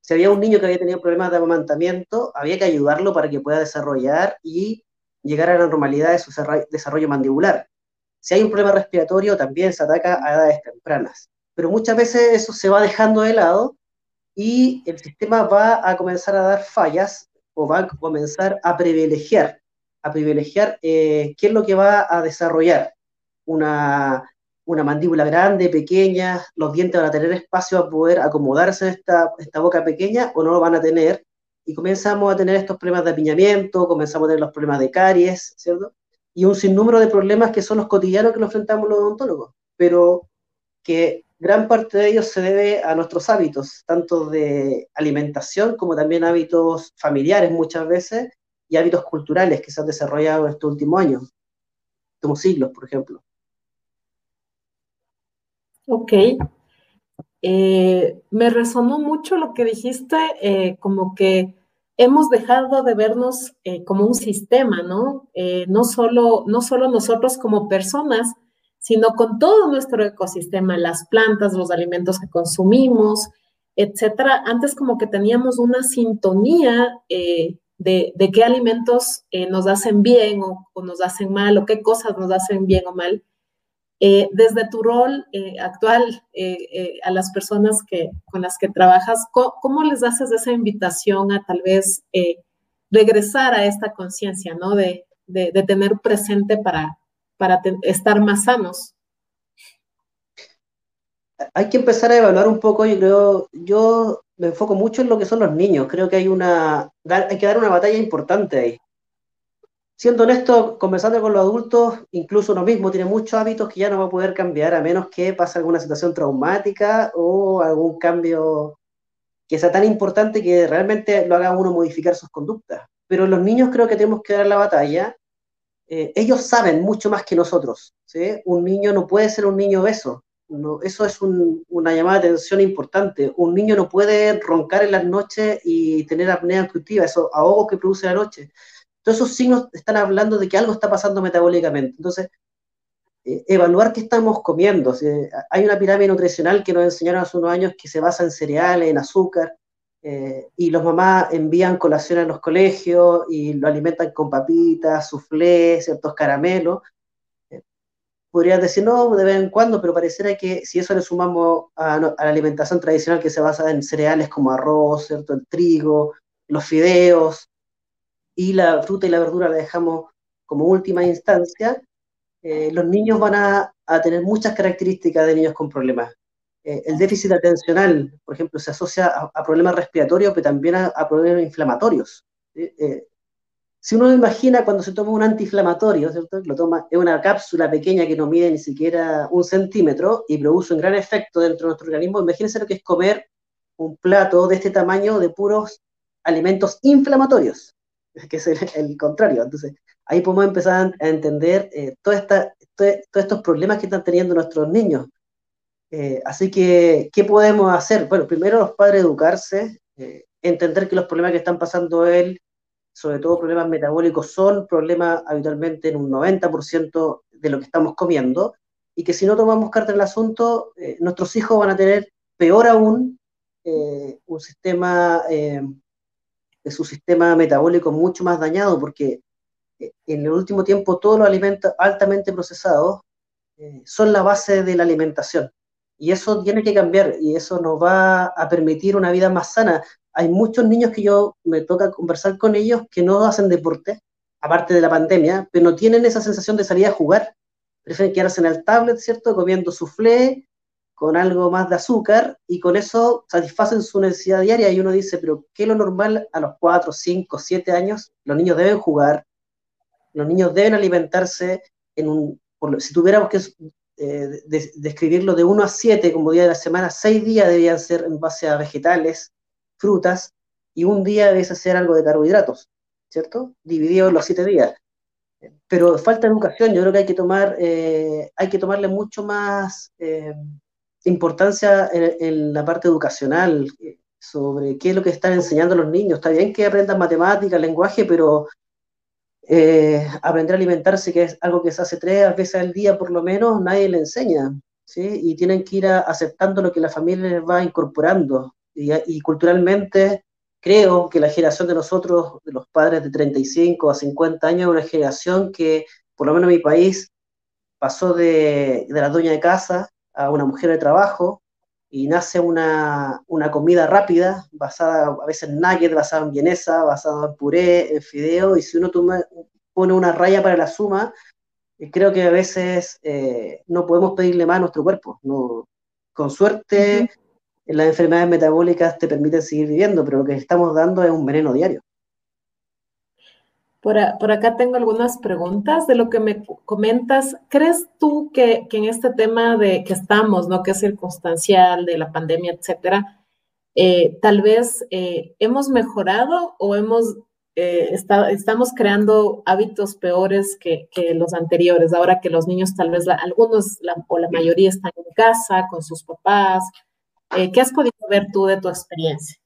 Si había un niño que había tenido problemas de amamantamiento, había que ayudarlo para que pueda desarrollar y llegar a la normalidad de su desarrollo mandibular. Si hay un problema respiratorio, también se ataca a edades tempranas. Pero muchas veces eso se va dejando de lado y el sistema va a comenzar a dar fallas o va a comenzar a privilegiar, a privilegiar eh, qué es lo que va a desarrollar. Una, una mandíbula grande, pequeña, los dientes van a tener espacio a poder acomodarse en esta, esta boca pequeña o no lo van a tener. Y comenzamos a tener estos problemas de apiñamiento, comenzamos a tener los problemas de caries, ¿cierto? Y un sinnúmero de problemas que son los cotidianos que nos enfrentamos los odontólogos, pero que gran parte de ellos se debe a nuestros hábitos, tanto de alimentación como también hábitos familiares muchas veces y hábitos culturales que se han desarrollado en estos últimos años, como siglos, por ejemplo. Ok. Eh, me resonó mucho lo que dijiste, eh, como que hemos dejado de vernos eh, como un sistema, ¿no? no, solo, no solo nosotros como personas, sino con todo nuestro ecosistema, las plantas, los alimentos que consumimos, etcétera. Antes como que teníamos una sintonía eh, de, qué alimentos eh, nos hacen bien o, nos hacen mal, o qué cosas nos hacen bien o mal. Eh, desde tu rol actual a las personas que, con las que trabajas, ¿cómo, les haces esa invitación a tal vez regresar a esta conciencia, ¿no? de tener presente para, para estar más sanos? Hay que empezar a evaluar un poco, yo creo, yo me enfoco mucho en lo que son los niños, creo que hay una, hay que dar una batalla importante ahí. Siendo honesto, conversando con los adultos, incluso uno mismo tiene muchos hábitos que ya no va a poder cambiar a menos que pase alguna situación traumática o algún cambio que sea tan importante que realmente lo haga uno modificar sus conductas. Pero los niños creo que tenemos que dar la batalla eh, ellos saben mucho más que nosotros. Un niño no puede ser un niño obeso. No, eso es una llamada de atención importante. Un niño no puede roncar en las noches y tener apnea obstructiva, esos ahogos que produce la noche. Esos signos están hablando de que algo está pasando metabólicamente. Entonces, eh, evaluar qué estamos comiendo. Hay una pirámide nutricional que nos enseñaron hace unos años que se basa en cereales, en azúcar, eh, y los mamás envían colación a los colegios y lo alimentan con papitas, soufflé, ciertos caramelos. Eh, podrías decir, no, de vez en cuando, pero pareciera que si eso le sumamos a, la alimentación tradicional que se basa en cereales como arroz, ¿cierto? el trigo, los fideos, y la fruta y la verdura la dejamos como última instancia, eh, los niños van a, a tener muchas características de niños con problemas eh, el déficit atencional, por ejemplo, se asocia a, problemas respiratorios, pero también a, problemas inflamatorios. Eh, si uno imagina cuando se toma un antiinflamatorio. Lo toma, es una cápsula pequeña que no mide ni siquiera un centímetro y produce un gran efecto dentro de nuestro organismo, imagínense lo que es comer un plato de este tamaño de puros alimentos inflamatorios, que es el, contrario. Entonces, ahí podemos empezar a entender eh, todos estos problemas que están teniendo nuestros niños. Eh, así que, ¿qué podemos hacer? Bueno, primero los padres educarse, eh, entender que los problemas que están pasando él, sobre todo problemas metabólicos, son problemas habitualmente en un 90% de lo que estamos comiendo, y que si no tomamos carta en el asunto, nuestros hijos van a tener peor aún un sistema, su sistema metabólico mucho más dañado, porque en el último tiempo todos los alimentos altamente procesados son la base de la alimentación. Y eso tiene que cambiar y eso nos va a permitir una vida más sana. Hay muchos niños que yo me toca conversar con ellos que no hacen deporte, aparte de la pandemia, pero no tienen esa sensación de salir a jugar. Prefieren quedarse en el tablet, ¿cierto? Comiendo soufflé, con algo más de azúcar, y con eso satisfacen su necesidad diaria. Y uno dice, pero ¿qué es lo normal a los 4, 5, 7 años? Los niños deben jugar, Los niños deben alimentarse en un, si tuviéramos que eh, describirlo de 1 a 7 como día de la semana, 6 días deberían ser en base a vegetales, frutas, y un día debe ser algo de carbohidratos, ¿cierto? Dividido en los 7 días. Pero falta educación, yo creo que hay que tomar, eh, hay que tomarle mucho más eh, importancia en, la parte educacional, sobre qué es lo que están enseñando los niños. Está bien que aprendan matemáticas, lenguaje, pero eh, aprender a alimentarse, que es algo que se hace tres veces al día por lo menos, nadie le enseña. ¿sí? Y tienen que ir aceptando lo que la familia les va incorporando. Y, culturalmente creo que la generación de nosotros, de los padres de 35 a 50 años, es una generación que, por lo menos en mi país, pasó de, de la dueña de casa a una mujer de trabajo, y nace una, comida rápida, basada a veces en nuggets, basada en vienesa, basada en puré, en fideo, y si uno pone una raya para la suma, eh, creo que a veces eh, no podemos pedirle más a nuestro cuerpo. No, con suerte, las enfermedades metabólicas te permiten seguir viviendo, pero lo que estamos dando es un veneno diario. Por, acá tengo algunas preguntas de lo que me comentas. ¿Crees tú que, en este tema de que estamos, ¿no? que es circunstancial de la pandemia, etcétera, eh, tal vez eh, hemos mejorado o hemos eh, estamos creando hábitos peores que, los anteriores, ahora que los niños tal vez, algunos o la mayoría están en casa con sus papás. ¿Qué has podido ver tú de tu experiencia?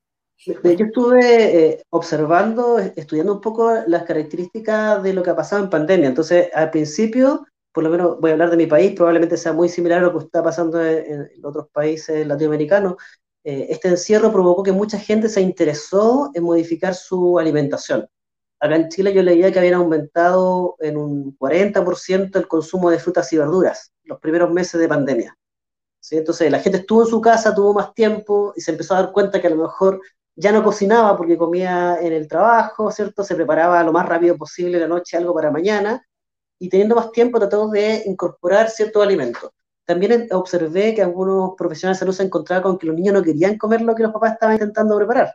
Yo estuve eh, observando, estudiando un poco las características de lo que ha pasado en pandemia. Entonces, al principio, por lo menos voy a hablar de mi país, probablemente sea muy similar a lo que está pasando en, otros países latinoamericanos. Eh, este encierro provocó que mucha gente se interesó en modificar su alimentación. Acá en Chile yo leía que habían aumentado en un 40% el consumo de frutas y verduras los primeros meses de pandemia. ¿Sí? Entonces la gente estuvo en su casa, tuvo más tiempo y se empezó a dar cuenta que a lo mejor ya no cocinaba porque comía en el trabajo, ¿cierto? Se preparaba lo más rápido posible la noche algo para mañana y teniendo más tiempo trató de incorporar ciertos alimentos. También observé que algunos profesionales de salud se encontraban con que los niños no querían comer lo que los papás estaban intentando preparar.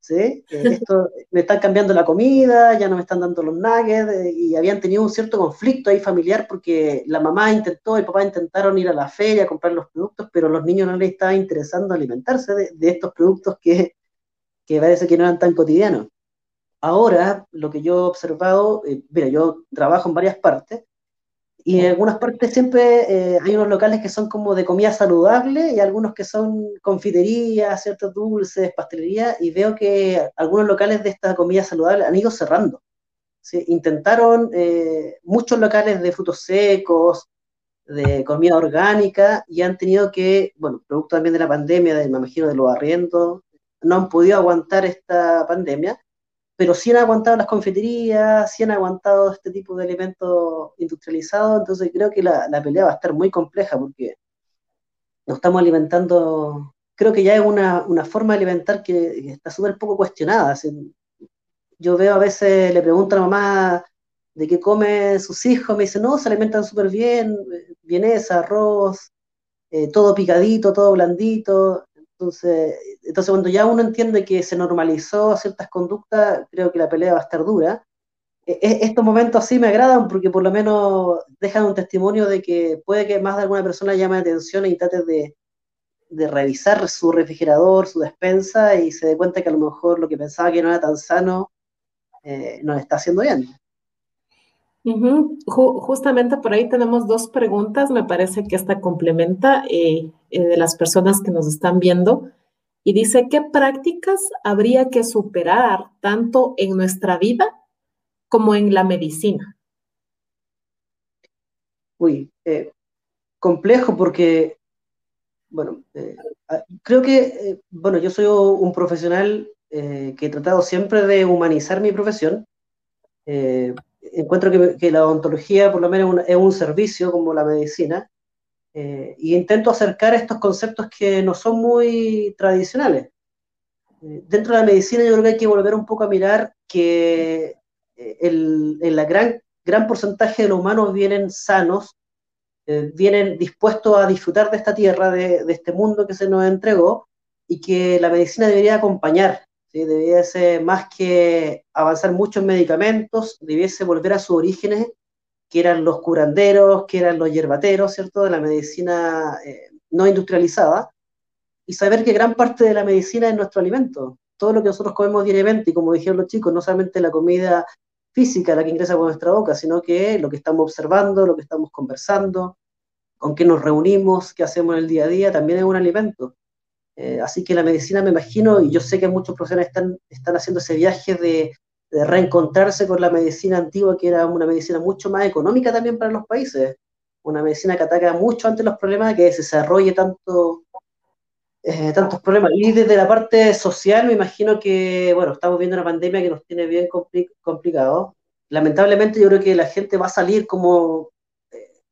¿sí? Esto, me están cambiando la comida, ya no me están dando los nuggets, eh, y habían tenido un cierto conflicto ahí familiar porque la mamá intentó, el papá intentaron ir a la feria a comprar los productos, pero a los niños no les estaba interesando alimentarse de estos productos que, que parece que no eran tan cotidianos. Ahora, lo que yo he observado, eh, mira, yo trabajo en varias partes, y en algunas partes siempre eh, hay unos locales que son como de comida saludable y algunos que son confiterías, ciertos dulces, pastelería, y veo que algunos locales de esta comida saludable han ido cerrando. Intentaron eh, muchos locales de frutos secos, de comida orgánica, y han tenido que, bueno, producto también de la pandemia, de, me imagino, de los arriendos, no han podido aguantar esta pandemia, pero sí han aguantado las confiterías, sí han aguantado este tipo de alimentos industrializados, entonces creo que la, pelea va a estar muy compleja porque nos estamos alimentando, creo que ya es una, forma de alimentar que, está súper poco cuestionada. yo veo a veces, le pregunto a la mamá de qué comen sus hijos, me dice, no, se alimentan súper bien, vienesa, arroz, eh, todo picadito, todo blandito. Entonces, entonces, cuando ya uno entiende que se normalizó ciertas conductas, creo que la pelea va a estar dura. E, e, estos momentos sí me agradan porque por lo menos dejan un testimonio de que puede que más de alguna persona llame la atención e trate de, revisar su refrigerador, su despensa y se dé cuenta que a lo mejor lo que pensaba que no era tan sano eh, no está haciendo bien. Justamente por ahí tenemos dos preguntas, me parece que esta complementa eh, eh, de las personas que nos están viendo y dice, ¿qué prácticas habría que superar tanto en nuestra vida como en la medicina? Uy, eh, complejo porque, bueno, ah, creo que, bueno, yo soy un profesional que he tratado siempre de humanizar mi profesión encuentro que, la odontología por lo menos es un servicio como la medicina, eh, y intento acercar estos conceptos que no son muy tradicionales. Eh, dentro de la medicina yo creo que hay que volver un poco a mirar que eh, el, la gran, gran porcentaje de los humanos vienen sanos, vienen dispuestos a disfrutar de esta tierra, de, de, este mundo que se nos entregó, y que la medicina debería acompañar, ¿sí? debiese más que avanzar mucho en medicamentos, debiese volver a sus orígenes, que eran los curanderos, que eran los hierbateros, ¿cierto?, de la medicina eh, no industrializada, y saber que gran parte de la medicina es nuestro alimento. Todo lo que nosotros comemos diariamente, y como dijeron los chicos, no solamente la comida física la que ingresa por nuestra boca, sino que lo que estamos observando, lo que estamos conversando, con qué nos reunimos, qué hacemos en el día a día, también es un alimento. Eh, así que la medicina, me imagino, y yo sé que muchos profesionales están, están haciendo ese viaje de, reencontrarse con la medicina antigua, que era una medicina mucho más económica también para los países, una medicina que ataca mucho ante los problemas, que se desarrolle tanto, eh, tantos problemas. Y desde la parte social, me imagino que, bueno, estamos viendo una pandemia que nos tiene bien compli complicado. Lamentablemente, yo creo que la gente va a salir como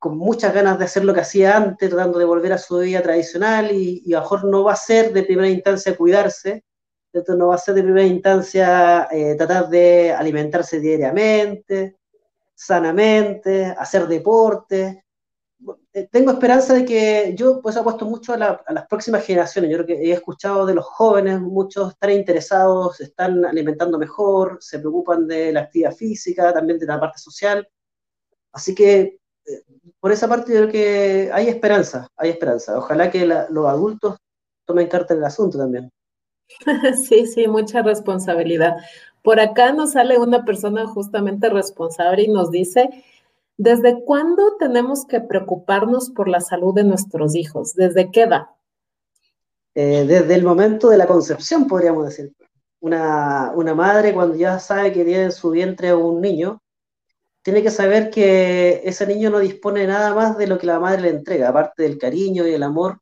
con muchas ganas de hacer lo que hacía antes, tratando de volver a su vida tradicional y, y a lo mejor no va a ser de primera instancia cuidarse, no va a ser de primera instancia eh, tratar de alimentarse diariamente, sanamente, hacer deporte. Eh, tengo esperanza de que yo pues apuesto mucho a, la, a, las próximas generaciones. Yo creo que he escuchado de los jóvenes, muchos están interesados, están alimentando mejor, se preocupan de la actividad física, también de la parte social. Así que por esa parte yo creo que hay esperanza, hay esperanza. Ojalá que la, los adultos tomen carta en el asunto también. Sí, sí, mucha responsabilidad. Por acá nos sale una persona justamente responsable y nos dice, ¿desde cuándo tenemos que preocuparnos por la salud de nuestros hijos? ¿Desde qué edad? Eh, desde el momento de la concepción, podríamos decir. Una, una madre cuando ya sabe que tiene en su vientre un niño, tiene que saber que ese niño no dispone nada más de lo que la madre le entrega, aparte del cariño y el amor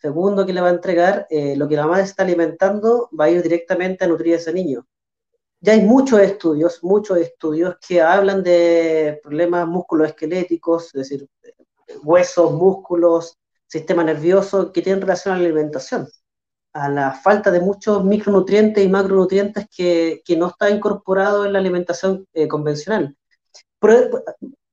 segundo que le va a entregar, eh, lo que la madre está alimentando va a ir directamente a nutrir a ese niño. Ya hay muchos estudios, muchos estudios que hablan de problemas musculoesqueléticos, es decir, huesos, músculos, sistema nervioso, que tienen relación a la alimentación, a la falta de muchos micronutrientes y macronutrientes que, no está incorporado en la alimentación eh, convencional.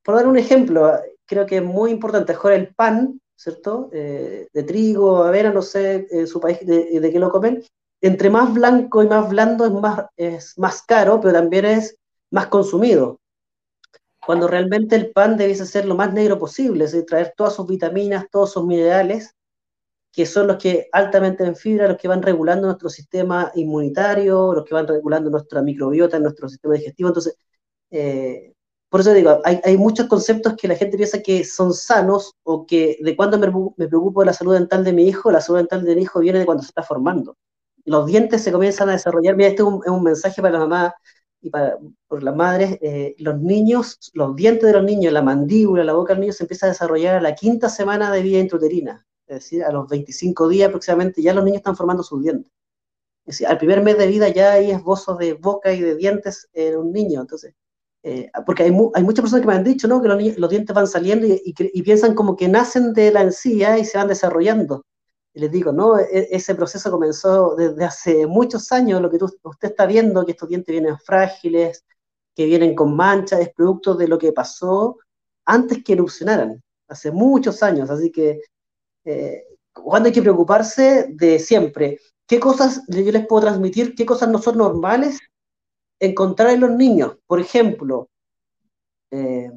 Por, dar un ejemplo, creo que es muy importante, mejor el pan, ¿cierto? Eh, de trigo, avena, no sé, en su país de, de qué lo comen. Entre más blanco y más blando es más, es más caro, pero también es más consumido. Cuando realmente el pan debiese ser lo más negro posible, es decir, traer todas sus vitaminas, todos sus minerales, que son los que altamente en fibra, los que van regulando nuestro sistema inmunitario, los que van regulando nuestra microbiota, nuestro sistema digestivo. Entonces, eh, por eso digo, hay, muchos conceptos que la gente piensa que son sanos o que de cuando me, preocupo de la salud dental de mi hijo, la salud dental de mi hijo viene de cuando se está formando. Los dientes se comienzan a desarrollar. Mira, este es un, mensaje para la mamá y para por las madres. Eh, los niños, los dientes de los niños, la mandíbula, la boca del niño se empieza a desarrollar a la quinta semana de vida intrauterina. Es decir, a los 25 días aproximadamente ya los niños están formando sus dientes. Es decir, al primer mes de vida ya hay esbozos de boca y de dientes en un niño. Entonces, eh, porque hay, mu hay, muchas personas que me han dicho ¿no? que los, los dientes van saliendo y, y, y, piensan como que nacen de la encía y se van desarrollando. Y les digo, no, e ese proceso comenzó desde hace muchos años, lo que tú, usted está viendo, que estos dientes vienen frágiles, que vienen con manchas, es producto de lo que pasó antes que erupcionaran, hace muchos años. Así que, eh, cuando hay que preocuparse de siempre, ¿qué cosas yo les puedo transmitir? ¿Qué cosas no son normales encontrar en los niños, por ejemplo, eh,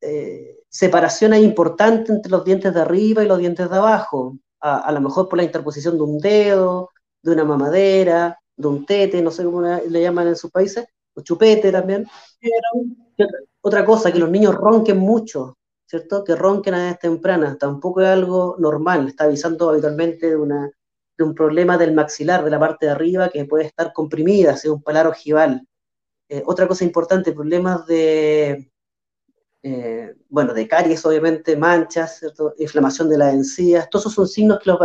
eh, separaciones importantes entre los dientes de arriba y los dientes de abajo, a, a, lo mejor por la interposición de un dedo, de una mamadera, de un tete, no sé cómo le llaman en sus países, o chupete también. Pero, otra cosa, que los niños ronquen mucho, ¿cierto? Que ronquen a edades tempranas, tampoco es algo normal, está avisando habitualmente de una un problema del maxilar, de la parte de arriba, que puede estar comprimida, sea un palar ojival. Eh, otra cosa importante, problemas de, eh, bueno, de caries, obviamente, manchas, inflamación de las encías, todos esos son signos que los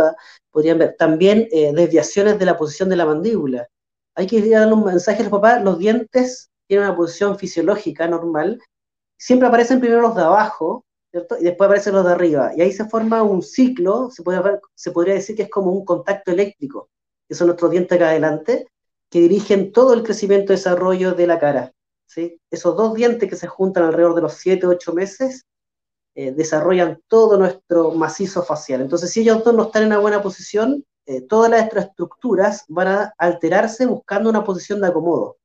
podrían ver. También eh, desviaciones de la posición de la mandíbula. Hay que darle un mensaje a los papás, los dientes tienen una posición fisiológica normal, siempre aparecen primero los de abajo, Y después aparecen los de arriba. Y ahí se forma un ciclo, se, se podría decir que es como un contacto eléctrico, que son nuestros dientes acá adelante, que dirigen todo el crecimiento y desarrollo de la cara. ¿sí? Esos dos dientes que se juntan alrededor de los 7 o 8 meses eh, desarrollan todo nuestro macizo facial. Entonces, si ellos dos no están en una buena posición, eh, todas las estructuras van a alterarse buscando una posición de acomodo.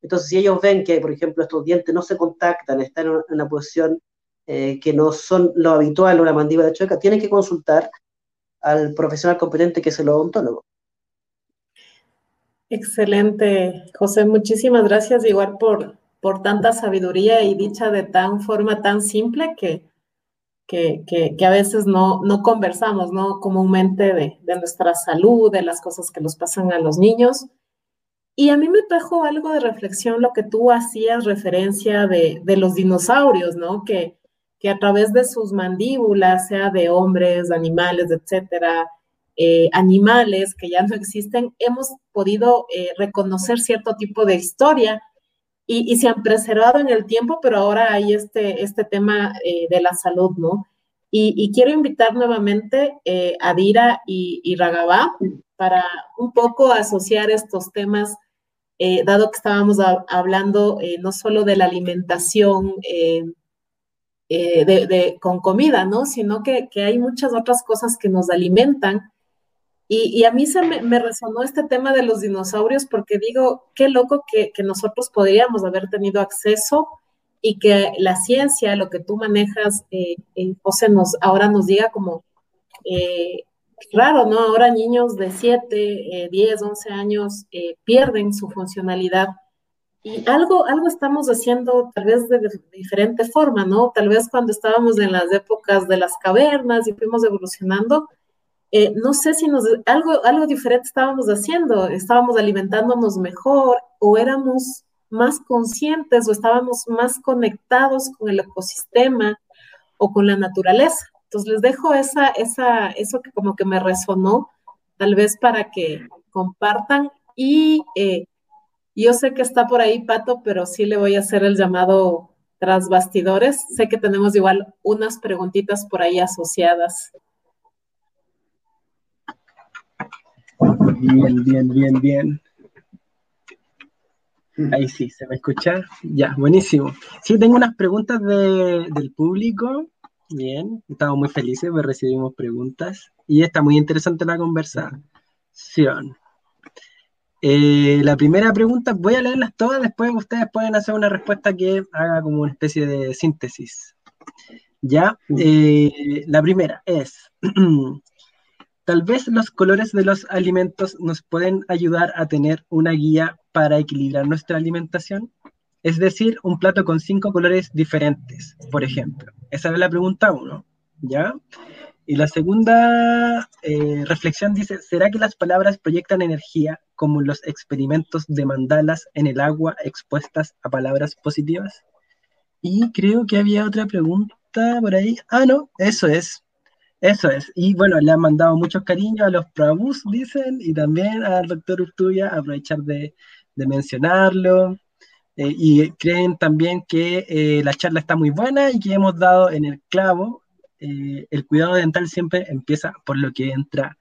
Entonces, si ellos ven que, por ejemplo, estos dientes no se contactan, están en una posición eh, que no son lo habitual la mandíbula chueca, tienen que consultar al profesional competente que es el odontólogo. Excelente, José. Muchísimas gracias igual por, por tanta sabiduría y dicha de tan forma tan simple que, que, que, a veces no, no conversamos ¿no? comúnmente de, de, nuestra salud, de las cosas que nos pasan a los niños. Y a mí me trajo algo de reflexión lo que tú hacías referencia de, de los dinosaurios, ¿no? Que, que a través de sus mandíbulas, sea de hombres, animales, etcétera, eh, animales que ya no existen, hemos podido eh, reconocer cierto tipo de historia y, se han preservado en el tiempo, pero ahora hay este, este tema eh, de la salud, ¿no? Y, quiero invitar nuevamente a Dira y, y Ragabá para un poco asociar estos temas, dado que estábamos hablando no solo de la alimentación, de, con comida, ¿no? Sino que, que, hay muchas otras cosas que nos alimentan y, a mí se me, resonó este tema de los dinosaurios porque digo, qué loco que, nosotros podríamos haber tenido acceso y que la ciencia, lo que tú manejas, eh, eh José, nos, ahora nos diga como, eh, raro, ¿no? Ahora niños de 7, 10, 11 años eh, pierden su funcionalidad. Y algo, algo estamos haciendo tal vez de, diferente forma, ¿no? Tal vez cuando estábamos en las épocas de las cavernas y fuimos evolucionando, eh, no sé si nos, algo, algo diferente estábamos haciendo, estábamos alimentándonos mejor o éramos más conscientes o estábamos más conectados con el ecosistema o con la naturaleza. Entonces les dejo esa, esa, eso que como que me resonó, tal vez para que compartan y eh, yo sé que está por ahí Pato, pero sí le voy a hacer el llamado tras bastidores. Sé que tenemos igual unas preguntitas por ahí asociadas. Bien, bien, bien, bien. Ahí sí, ¿se me escucha? Ya, buenísimo. Sí, tengo unas preguntas del público. Bien, estamos muy felices, pues recibimos preguntas y está muy interesante la conversación. Eh, la primera pregunta, voy a leerlas todas, después ustedes pueden hacer una respuesta que haga como una especie de síntesis. Ya, eh, la primera es, Tal vez los colores de los alimentos nos pueden ayudar a tener una guía para equilibrar nuestra alimentación. Es decir, un plato con cinco colores diferentes, por ejemplo. Esa es la pregunta uno, ¿ya? Y la segunda eh, reflexión dice, ¿será que las palabras proyectan energía como los experimentos de mandalas en el agua expuestas a palabras positivas? Y creo que había otra pregunta por ahí. Ah, no, eso es. Eso es. Y bueno, le han mandado muchos cariños a los Prabhus, dicen, y también al doctor Urtubia, aprovechar de, mencionarlo. Eh, y creen también que eh, la charla está muy buena y que hemos dado en el clavo. Eh, el cuidado dental siempre empieza por lo que entra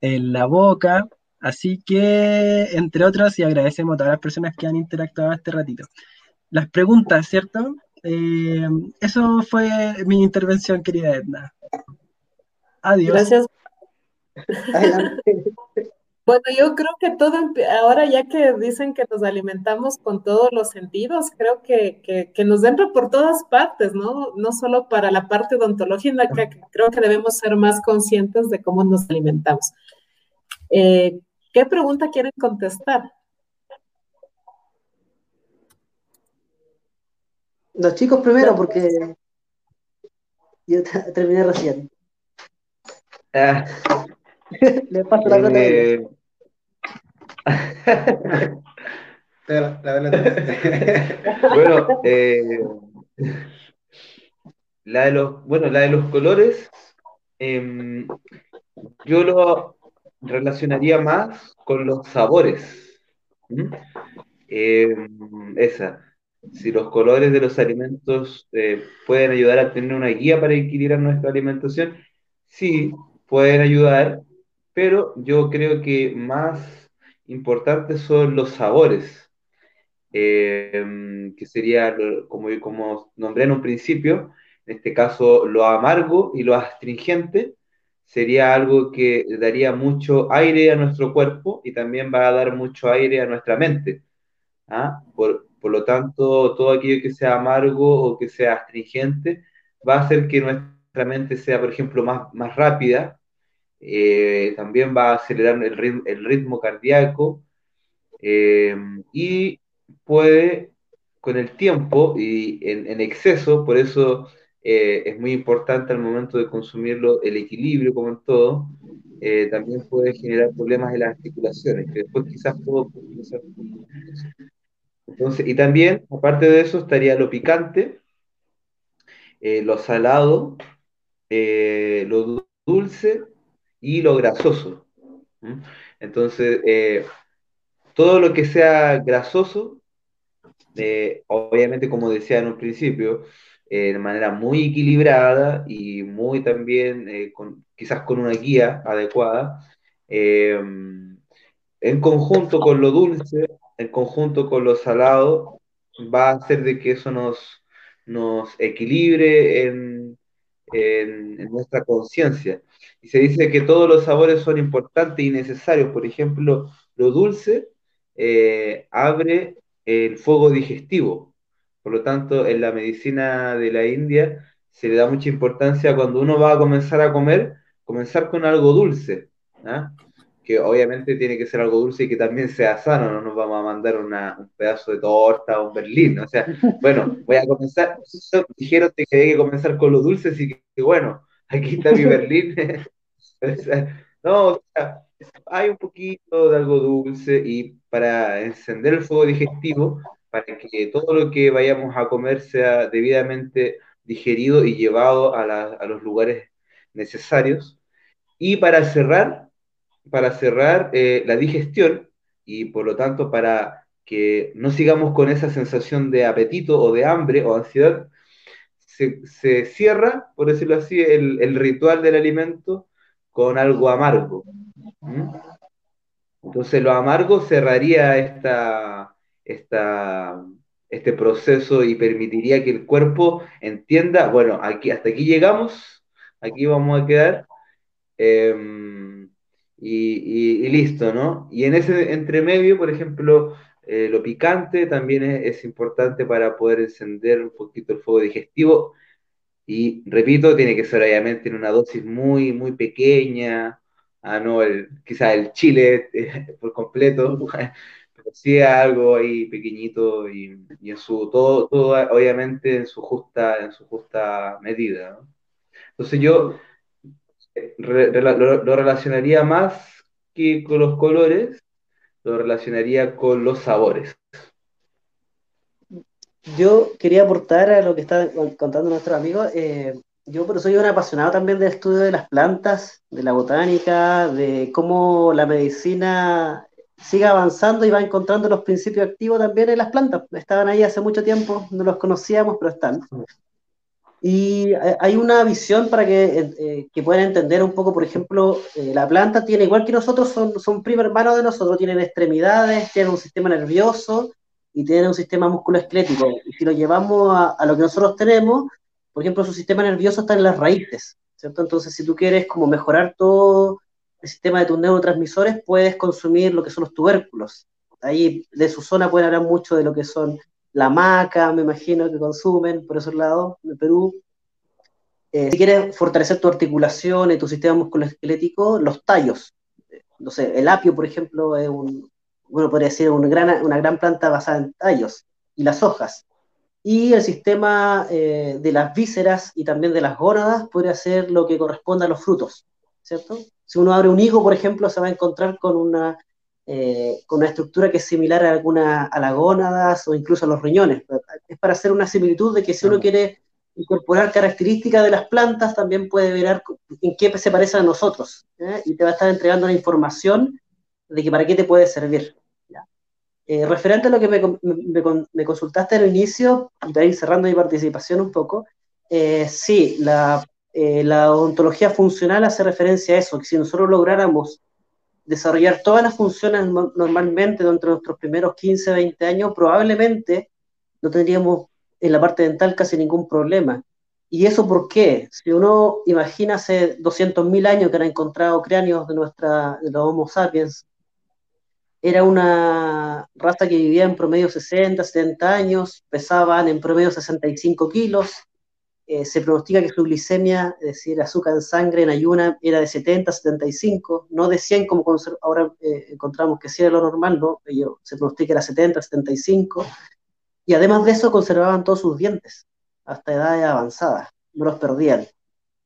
en la boca. Así que, entre otros, y agradecemos a todas las personas que han interactuado este ratito. Las preguntas, ¿cierto? eso fue mi intervención, querida Edna. Adiós. Gracias. Bueno, yo creo que todo, ahora ya que dicen que nos alimentamos con todos los sentidos, creo que, que, nos entra por todas partes, ¿no? No solo para la parte odontológica, que creo que debemos ser más conscientes de cómo nos alimentamos. Eh, ¿Qué pregunta quieren contestar? Los chicos primero, porque yo terminé recién. Ah. Le paso la nota. Eh... bueno, eh, la de los, bueno, la de los colores, em, yo lo relacionaría más con los sabores. Em, esa. Si los colores de los alimentos eh, pueden ayudar a tener una guía para equilibrar nuestra alimentación, sí, pueden ayudar, pero yo creo que más importantes son los sabores, eh, que sería, como, como nombré en un principio, en este caso lo amargo y lo astringente, sería algo que daría mucho aire a nuestro cuerpo y también va a dar mucho aire a nuestra mente. ¿ah? Por, por, lo tanto, todo aquello que sea amargo o que sea astringente va a hacer que nuestra mente sea, por ejemplo, más, más rápida, eh, también va a acelerar el ritmo, el ritmo cardíaco eh, y puede con el tiempo y en, exceso, por eso eh, es muy importante al momento de consumirlo el equilibrio, como en todo, también puede generar problemas en las articulaciones, que después quizás puedo Entonces, y también, aparte de eso, estaría lo picante, lo salado, lo dulce y lo grasoso. Entonces, todo lo que sea grasoso, obviamente, como decía en un principio, de manera muy equilibrada y muy también, eh, quizás con una guía adecuada, eh, en conjunto con lo dulce, en conjunto con lo salado, va a hacer de que eso nos, nos equilibre en, en nuestra conciencia. Y se dice que todos los sabores son importantes y necesarios. Por ejemplo, lo dulce eh, abre el fuego digestivo, por lo tanto, en la medicina de la India se le da mucha importancia cuando uno va a comenzar a comer, comenzar con algo dulce, ¿ah? que obviamente tiene que ser algo dulce y que también sea sano, no nos vamos a mandar un pedazo de torta o un berlín, o sea, bueno, voy a comenzar, dijeron que hay que comenzar con lo dulce, así que bueno, aquí está mi berlín, no, hay un poquito de algo dulce y para encender el fuego digestivo para que todo lo que vayamos a comer sea debidamente digerido y llevado a, los lugares necesarios. Y para cerrar, para cerrar eh, la digestión y por lo tanto para que no sigamos con esa sensación de apetito o de hambre o ansiedad, se, cierra, por decirlo así, el, ritual del alimento con algo amargo. Entonces lo amargo cerraría esta, esta, este proceso y permitiría que el cuerpo entienda, bueno, aquí, hasta aquí llegamos, aquí vamos a quedar, em, y, listo, ¿no? Y en ese entremedio, por ejemplo, eh, lo picante también es, importante para poder encender un poquito el fuego digestivo. Y repito, tiene que ser obviamente en una dosis muy, muy pequeña. Ah, no, el, quizá el chile eh, por completo, sí algo ahí pequeño y, y, en su, todo, todo obviamente en su justa, en su justa medida. Entonces yo eh, lo, relacionaría más que con los colores, lo relacionaría con los sabores. Yo quería aportar a lo que está contando nuestro amigo. Eh, yo pero soy un apasionado también del estudio de las plantas, de la botánica, de cómo la medicina sigue avanzando y va encontrando los principios activos también en las plantas. Estaban ahí hace mucho tiempo, no los conocíamos, pero están. Y hay una visión para que, eh, que puedan entender un poco, por ejemplo, eh, la planta tiene, igual que nosotros, son, son primo hermano de nosotros, tienen extremidades, tienen un sistema nervioso y tienen un sistema musculoesquelético. Y si lo llevamos a, lo que nosotros tenemos, por ejemplo, su sistema nervioso está en las raíces, ¿cierto? Entonces, si tú quieres como mejorar todo el sistema de tus neurotransmisores, puedes consumir lo que son los tubérculos. Ahí de su zona pueden hablar mucho de lo que son la maca, me imagino que consumen por esos lados, de Perú. Eh, si quieres fortalecer tu articulación y tu sistema musculoesquelético, los tallos. No sé, el apio, por ejemplo, es un, bueno, podría ser una gran, una gran planta basada en tallos y las hojas. Y el sistema eh, de las vísceras y también de las gónadas podría ser lo que corresponde a los frutos, ¿cierto? Si uno abre un higo, por ejemplo, se va a encontrar con una, eh, con una estructura que es similar a alguna a las gónadas o incluso a los riñones. Es para hacer una similitud de que si uno quiere incorporar características de las plantas, también puede ver en qué se parece a nosotros. ¿eh? Y te va a estar entregando una información de que para qué te puede servir. Eh, referente a lo que me, me, consultaste al inicio, y para ir cerrando mi participación un poco, sí, la eh, la odontología funcional hace referencia a eso, que si nosotros lográramos desarrollar todas las funciones normalmente de nuestros primeros 15, 20 años, probablemente no tendríamos en la parte dental casi ningún problema. ¿Y eso por qué? Si uno imagina hace 200.000 años que han encontrado cráneos de, nuestra, de los Homo sapiens, era una raza que vivía en promedio 60, 70 años, pesaban en promedio 65 kilos, eh, se pronostica que su glicemia, es decir, azúcar en sangre en ayuna, era de 70, 75, no de 100 como ahora eh, encontramos que sí era lo normal, ¿no? se pronostica que era 70, 75, y además de eso conservaban todos sus dientes hasta edades avanzadas, no los perdían.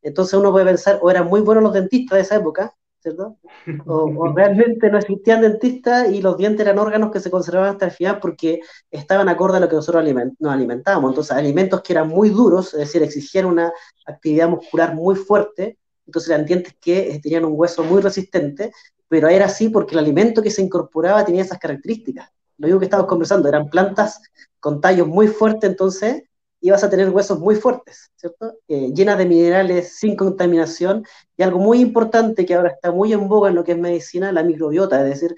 Entonces uno puede pensar, o eran muy buenos los dentistas de esa época, ¿cierto? O, realmente no existían dentistas y los dientes eran órganos que se conservaban hasta el final porque estaban acorde a lo que nosotros nos alimentábamos. Entonces, alimentos que eran muy duros, es decir, exigían una actividad muscular muy fuerte, entonces eran dientes que eh, tenían un hueso muy resistente, pero era así porque el alimento que se incorporaba tenía esas características. Lo mismo que estábamos conversando, eran plantas con tallos muy fuertes, entonces ibas a tener huesos muy fuertes, ¿cierto? Eh, llenas de minerales, sin contaminación, y algo muy importante que ahora está muy en boga en lo que es medicina, la microbiota, es decir,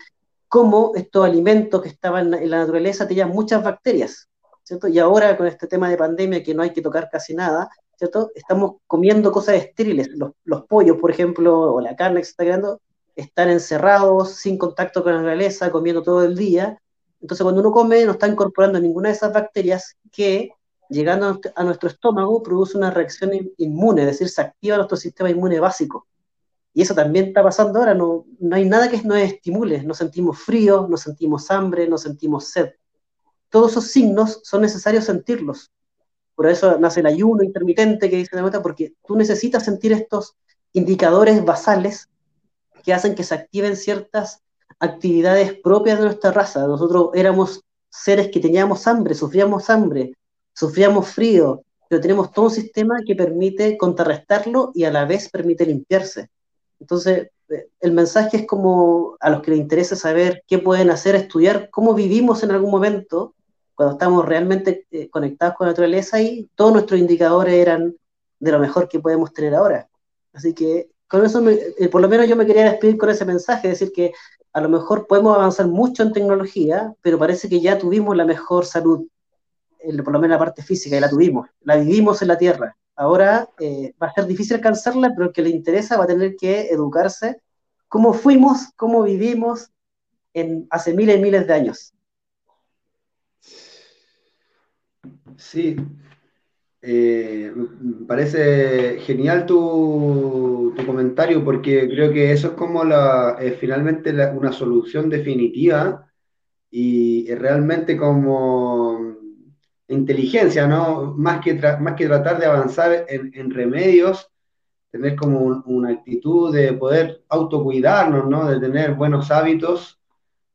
cómo estos alimentos que estaban en la naturaleza tenían muchas bacterias, ¿cierto? Y ahora con este tema de pandemia que no hay que tocar casi nada, ¿cierto? Estamos comiendo cosas estériles, los, los pollos, por ejemplo, o la carne que se está creando, están encerrados, sin contacto con la naturaleza, comiendo todo el día. Entonces, cuando uno come, no está incorporando ninguna de esas bacterias que llegando a nuestro estómago, produce una reacción inmune, es decir, se activa nuestro sistema inmune básico. Y eso también está pasando ahora, no, no hay nada que nos estimule, no sentimos frío, no sentimos hambre, no sentimos sed. Todos esos signos son necesarios sentirlos. Por eso nace el ayuno intermitente que dice la nota, porque tú necesitas sentir estos indicadores basales que hacen que se activen ciertas actividades propias de nuestra raza. Nosotros éramos seres que teníamos hambre, sufríamos hambre, sufríamos frío, pero tenemos todo un sistema que permite contrarrestarlo y a la vez permite limpiarse. Entonces, eh, el mensaje es como a los que les interesa saber qué pueden hacer, estudiar cómo vivimos en algún momento, cuando estamos realmente eh, conectados con la naturaleza y todos nuestros indicadores eran de lo mejor que podemos tener ahora. Así que con eso, eh, por lo menos yo me quería despedir con ese mensaje, decir que a lo mejor podemos avanzar mucho en tecnología, pero parece que ya tuvimos la mejor salud por lo menos la parte física, y la tuvimos, la vivimos en la Tierra. Ahora eh, va a ser difícil alcanzarla, pero el que le interesa va a tener que educarse cómo fuimos, cómo vivimos en, hace miles y miles de años. Sí, eh, me parece genial tu, tu, comentario porque creo que eso es como la, eh, finalmente una solución definitiva y realmente como inteligencia, ¿no? Más que, más que tratar de avanzar en, remedios, tener como una actitud de poder autocuidarnos, ¿no? De tener buenos hábitos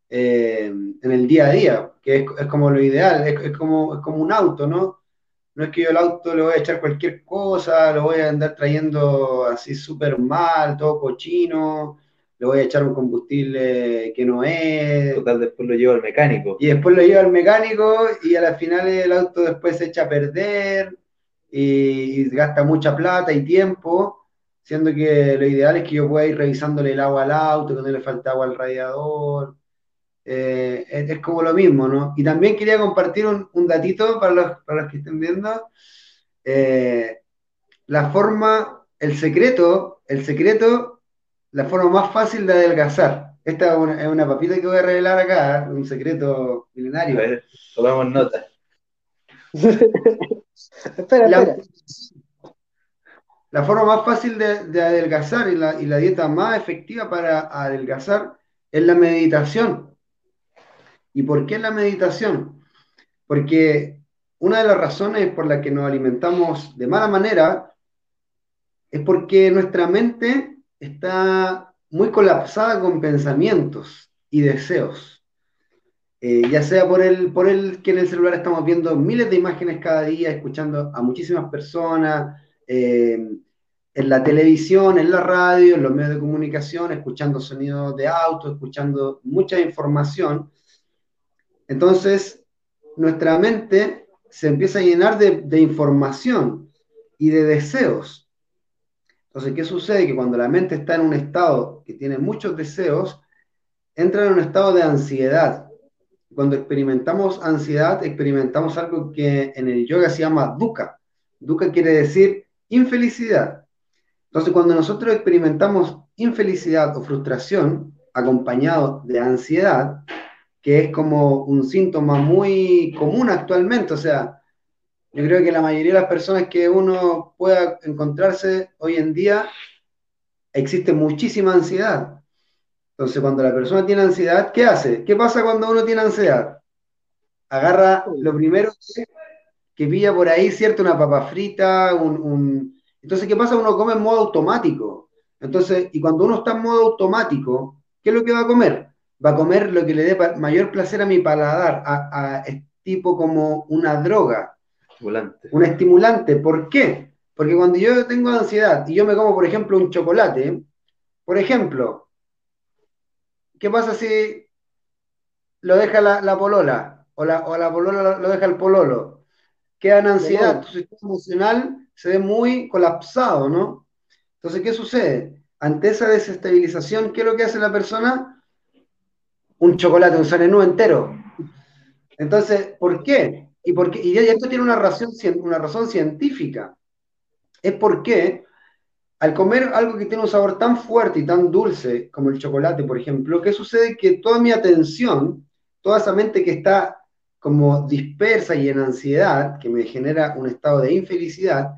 eh, en el día a día, que es, como lo ideal, es, como, es como un auto, ¿no? No es que yo el auto le voy a echar cualquier cosa, lo voy a andar trayendo así súper mal, todo cochino, le voy a echar un combustible que no es. Total, después lo llevo al mecánico. Y después lo llevo al mecánico y a la final el auto después se echa a perder y, gasta mucha plata y tiempo, siendo que lo ideal es que yo pueda ir revisándole el agua al auto, que no le falta agua al radiador. Eh, es, como lo mismo, ¿no? Y también quería compartir un, datito para los, para los, que estén viendo. Eh, la forma, el secreto, el secreto la forma más fácil de adelgazar. Esta es una, papita que voy a revelar acá, ¿eh? un secreto milenario. A ver, tomamos nota. espera, la, espera. La forma más fácil de, adelgazar y la, y la, dieta más efectiva para adelgazar es la meditación. ¿Y por qué la meditación? Porque una de las razones por las que nos alimentamos de mala manera es porque nuestra mente está muy colapsada con pensamientos y deseos. Eh, ya sea por el, por el que en el celular estamos viendo miles de imágenes cada día, escuchando a muchísimas personas, eh, en la televisión, en la radio, en los medios de comunicación, escuchando sonidos de auto, escuchando mucha información. Entonces, nuestra mente se empieza a llenar de, de información y de deseos. Entonces, ¿qué sucede? Que cuando la mente está en un estado que tiene muchos deseos, entra en un estado de ansiedad. Cuando experimentamos ansiedad, experimentamos algo que en el yoga se llama dukkha. Dukkha quiere decir infelicidad. Entonces, cuando nosotros experimentamos infelicidad o frustración acompañado de ansiedad, que es como un síntoma muy común actualmente, o sea, yo creo que la mayoría de las personas que uno pueda encontrarse hoy en día, existe muchísima ansiedad. Entonces, cuando la persona tiene ansiedad, ¿qué hace? ¿Qué pasa cuando uno tiene ansiedad? Agarra lo primero que, pilla por ahí, ¿cierto? Una papa frita, un, Entonces, ¿qué pasa? Uno come en modo automático. Entonces, y cuando uno está en modo automático, ¿qué es lo que va a comer? Va a comer lo que le dé mayor placer a mi paladar, a, a tipo como una droga. Estimulante. Un estimulante. ¿Por qué? Porque cuando yo tengo ansiedad y yo me como, por ejemplo, un chocolate, por ejemplo, ¿qué pasa si lo deja la, polola o la, o la polola lo deja el pololo? Queda en ansiedad, tu sistema emocional se ve muy colapsado, ¿no? Entonces, ¿qué sucede? Ante esa desestabilización, ¿qué es lo que hace la persona? Un chocolate, un sanenú entero. Entonces, ¿por qué? Y, porque, y esto tiene una razón, una razón científica es porque al comer algo que tiene un sabor tan fuerte y tan dulce como el chocolate, por ejemplo, ¿qué sucede? Que toda mi atención, toda esa mente que está como dispersa y en ansiedad, que me genera un estado de infelicidad,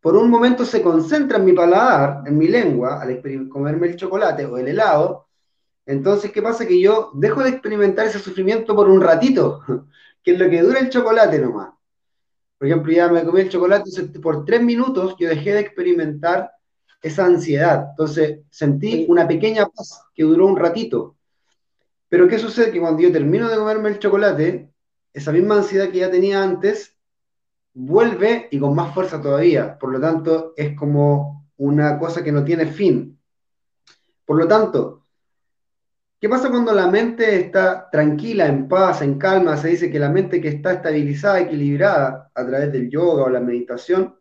por un momento se concentra en mi paladar, en mi lengua, al comerme el chocolate o el helado. Entonces, ¿qué pasa? Que yo dejo de experimentar ese sufrimiento por un ratito, que es lo que dura el chocolate nomás. Por ejemplo, ya me comí el chocolate, por tres minutos yo dejé de experimentar esa ansiedad. Entonces sentí una pequeña paz que duró un ratito. Pero ¿qué sucede? Que cuando yo termino de comerme el chocolate, esa misma ansiedad que ya tenía antes vuelve y con más fuerza todavía. Por lo tanto, es como una cosa que no tiene fin. Por lo tanto, ¿Qué pasa cuando la mente está tranquila, en paz, en calma? Se dice que la mente que está estabilizada, equilibrada a través del yoga o la meditación,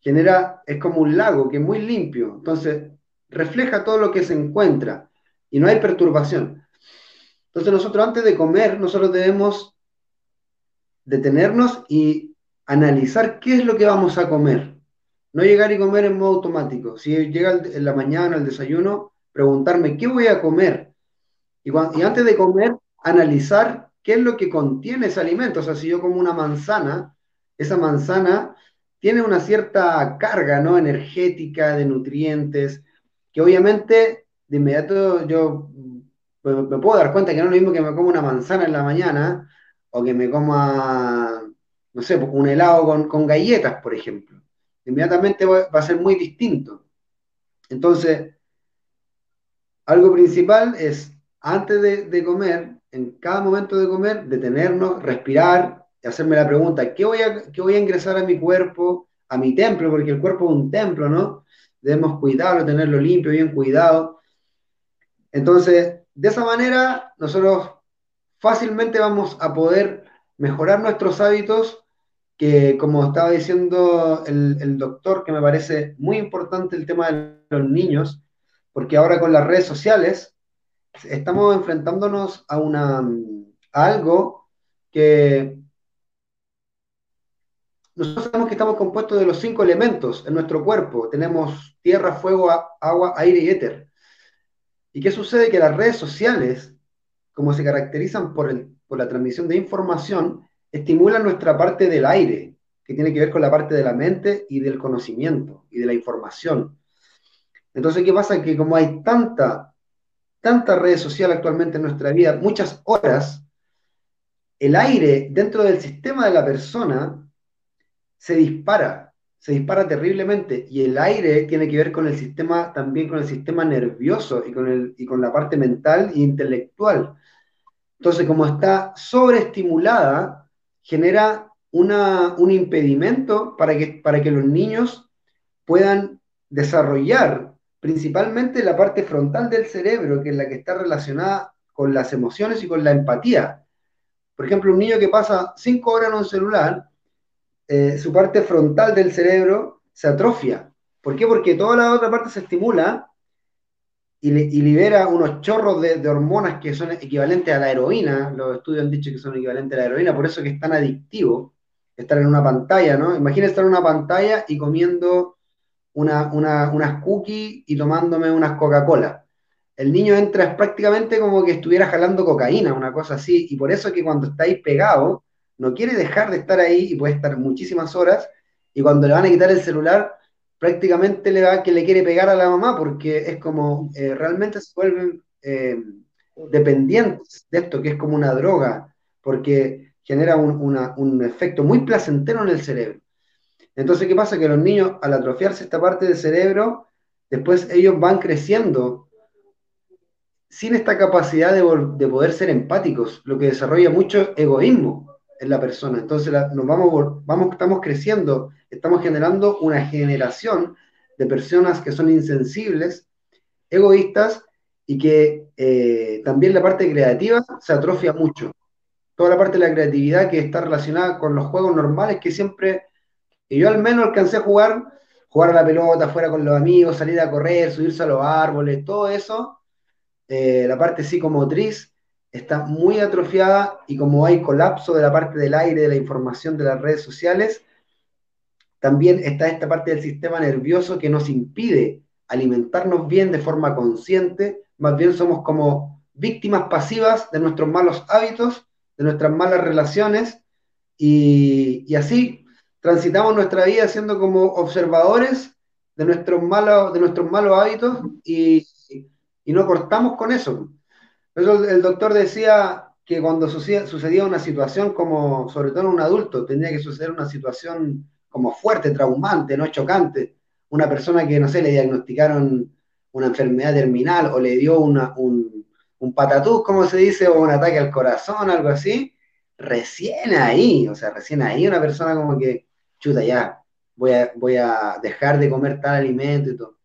genera, es como un lago que es muy limpio, entonces refleja todo lo que se encuentra y no hay perturbación. Entonces nosotros antes de comer, nosotros debemos detenernos y analizar qué es lo que vamos a comer. No llegar y comer en modo automático. Si llega en la mañana el desayuno, preguntarme qué voy a comer. Y, antes de comer, analizar qué es lo que contiene ese alimento. O sea, si yo como una manzana, esa manzana tiene una cierta carga ¿no? energética de nutrientes, que obviamente de inmediato yo me, puedo dar cuenta que no es lo mismo que me como una manzana en la mañana o que me coma, no sé, un helado con, con galletas, por ejemplo. Inmediatamente va a ser muy distinto. Entonces, algo principal es, antes de, comer, en cada momento de comer, detenernos, respirar, y hacerme la pregunta, ¿qué voy, a, ¿qué voy a ingresar a mi cuerpo, a mi templo? Porque el cuerpo es un templo, ¿no? Debemos cuidarlo, tenerlo limpio, bien cuidado. Entonces, de esa manera, nosotros fácilmente vamos a poder mejorar nuestros hábitos, que como estaba diciendo el, el doctor, que me parece muy importante el tema de los niños, porque ahora con las redes sociales estamos enfrentándonos a, una, algo que nosotros sabemos que estamos compuestos de los cinco elementos en nuestro cuerpo. Tenemos tierra, fuego, agua, aire y éter. ¿Y qué sucede? Que las redes sociales, como se caracterizan por, el, por la transmisión de información, estimulan nuestra parte del aire, que tiene que ver con la parte de la mente y del conocimiento y de la información. Entonces, ¿qué pasa? Que como hay tanta, tanta red social actualmente en nuestra vida, muchas horas, el aire dentro del sistema de la persona se dispara, se dispara terriblemente y el aire tiene que ver con el sistema, también con el sistema nervioso y con, el, y con la parte mental e intelectual. Entonces, como está sobreestimulada, genera una, un impedimento para que, para que los niños puedan desarrollar principalmente la parte frontal del cerebro, que es la que está relacionada con las emociones y con la empatía. Por ejemplo, un niño que pasa cinco horas en un celular, eh, su parte frontal del cerebro se atrofia. ¿Por qué? Porque toda la otra parte se estimula y, libera unos chorros de, de, hormonas que son equivalentes a la heroína. Los estudios han dicho que son equivalentes a la heroína, por eso que es tan adictivo estar en una pantalla, ¿no? Imagínense estar en una pantalla y comiendo una, unas cookies y tomándome unas Coca-Cola. El niño entra prácticamente como que estuviera jalando cocaína, una cosa así, y por eso es que cuando está ahí pegado, no quiere dejar de estar ahí y puede estar muchísimas horas, y cuando le van a quitar el celular, prácticamente le va que le quiere pegar a la mamá, porque es como, eh, realmente se vuelven eh, dependientes de esto, que es como una droga, porque genera un efecto muy placentero en el cerebro. Entonces, ¿qué pasa? Que los niños, al atrofiarse esta parte del cerebro, después ellos van creciendo sin esta capacidad de, poder ser empáticos, lo que desarrolla mucho egoísmo en la persona. Entonces, nos vamos, vamos, estamos creciendo, estamos generando una generación de personas que son insensibles, egoístas y que eh, también la parte creativa se atrofia mucho. Toda la parte de la creatividad que está relacionada con los juegos normales que siempre y yo al menos alcancé a jugar, jugar a la pelota fuera con los amigos, salir a correr, subirse a los árboles, todo eso, eh, la parte psicomotriz está muy atrofiada y como hay colapso de la parte del aire, de la información de las redes sociales, también está esta parte del sistema nervioso que nos impide alimentarnos bien de forma consciente, más bien somos como víctimas pasivas de nuestros malos hábitos, de nuestras malas relaciones, y así transitamos nuestra vida siendo como observadores de nuestros malos, de nuestros malos hábitos y, no cortamos con eso. eso. el doctor decía que cuando sucedía, una situación como, sobre todo en un adulto, tenía que suceder una situación como fuerte, traumante, no chocante. Una persona que, no sé, le diagnosticaron una enfermedad terminal o le dio una, un, un patatús, como se dice, o un ataque al corazón, algo así, recién ahí, o sea, recién ahí una persona como que chuta, ya, voy a, voy a dejar de comer tal alimento y todo.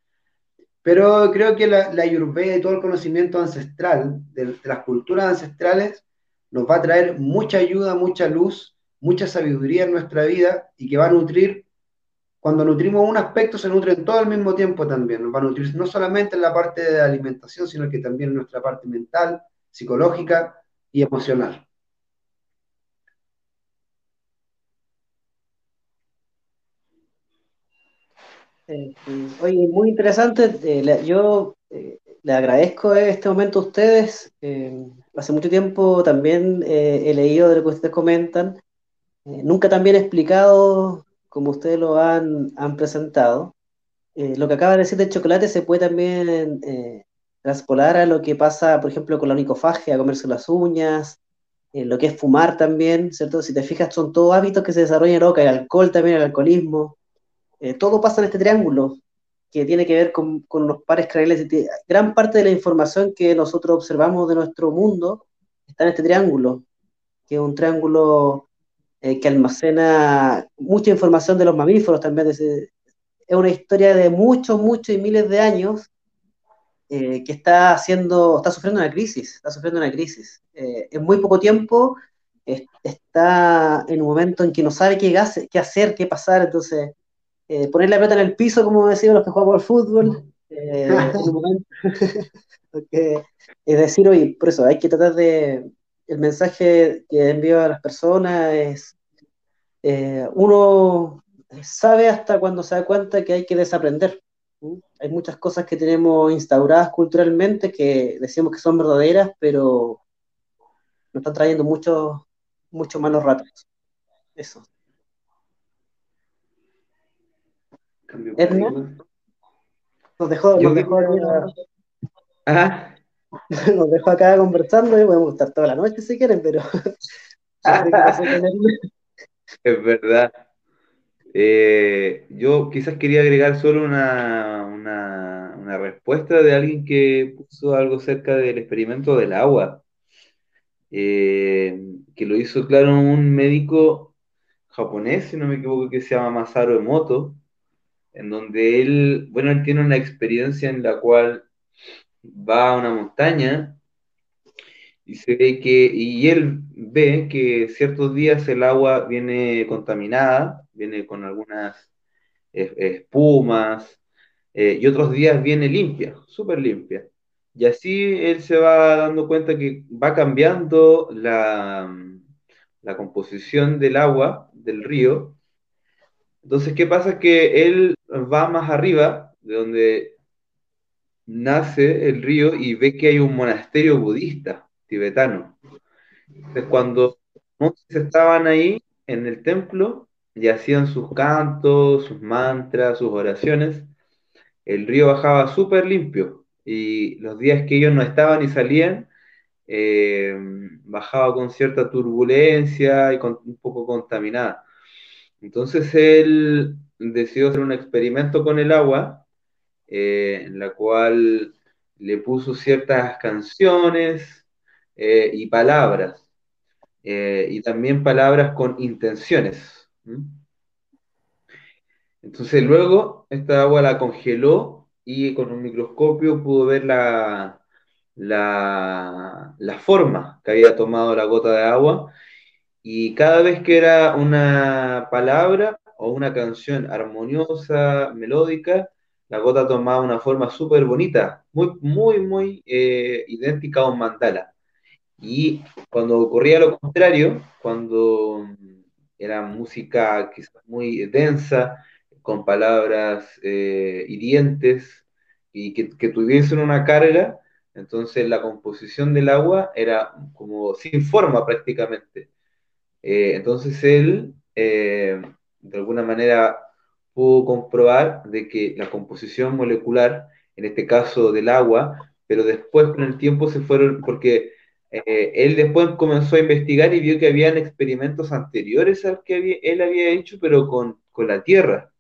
Pero creo que la, la y todo el conocimiento ancestral de, las culturas ancestrales nos va a traer mucha ayuda, mucha luz, mucha sabiduría en nuestra vida y que va a nutrir, cuando nutrimos un aspecto, se nutre en todo al mismo tiempo también. Nos va a nutrir no solamente en la parte de alimentación, sino que también en nuestra parte mental, psicológica y emocional. Eh, oye, muy interesante. Eh, yo eh, le agradezco este momento a ustedes. hace mucho tiempo también he leído de lo que ustedes comentan. nunca tan bien explicado como ustedes lo han, presentado. lo que acaba de decir del chocolate se puede también traspolar a lo que pasa, por ejemplo, con la onicofagia, comerse las uñas, lo que es fumar también, ¿cierto? Si te fijas, son todos hábitos que se desarrollan en OCA, el alcohol también, el alcoholismo. Eh, todo pasa en este triángulo, que tiene que ver con, con unos pares craneales. Gran parte de la información que nosotros observamos de nuestro mundo está en este triángulo, que es un triángulo eh, que almacena mucha información de los mamíferos también. Es, una historia de muchos, muchos y miles de años eh, que está haciendo, está sufriendo una crisis, está sufriendo una crisis. en muy poco tiempo está en un momento en que no sabe qué, qué hacer, qué pasar, entonces eh, poner la pelota en el piso, como decían los que jugamos al fútbol. Eh, es decir, oye, por eso hay que tratar de. El mensaje que envío a las personas es: eh, uno sabe hasta cuando se da cuenta que hay que desaprender. Hay muchas cosas que tenemos instauradas culturalmente que decimos que son verdaderas, pero nos están trayendo muchos muchos malos ratos. Eso. Nos dejó, nos dejó, nos dejó acá conversando y podemos estar toda la noche si quieren, pero. es verdad. Eh, yo quizás quería agregar solo una, una, una, respuesta de alguien que puso algo cerca del experimento del agua, eh, que lo hizo, claro, un médico japonés, si no me equivoco, que se llama Masaru Emoto, en donde él, bueno, él tiene una experiencia en la cual va a una montaña y se ve que, y él ve que ciertos días el agua viene contaminada, viene con algunas espumas, eh, y otros días viene limpia, súper limpia. Y así él se va dando cuenta que va cambiando la, la composición del agua del río. Entonces, ¿qué pasa? Que él va más arriba, de donde nace el río, y ve que hay un monasterio budista tibetano. Entonces, cuando estaban ahí en el templo y hacían sus cantos, sus mantras, sus oraciones, el río bajaba súper limpio y los días que ellos no estaban y salían, eh, bajaba con cierta turbulencia y un poco contaminada. Entonces él decidió hacer un experimento con el agua, eh, en la cual le puso ciertas canciones eh, y palabras, y también palabras con intenciones. Entonces luego esta agua la congeló y con un microscopio pudo ver la, la, forma que había tomado la gota de agua y cada vez que era una palabra o una canción armoniosa, melódica, la gota tomaba una forma súper bonita, muy, muy, muy eh, idéntica a un mandala. Y cuando ocurría lo contrario, cuando era música quizás muy densa, con palabras eh, hirientes y que, que tuviesen una carga, entonces la composición del agua era como sin forma prácticamente. Eh, entonces él, eh, de alguna manera, pudo comprobar de que la composición molecular, en este caso del agua, pero después con el tiempo se fueron, porque eh, él después comenzó a investigar y vio que habían experimentos anteriores al que él había hecho, pero con, con la tierra.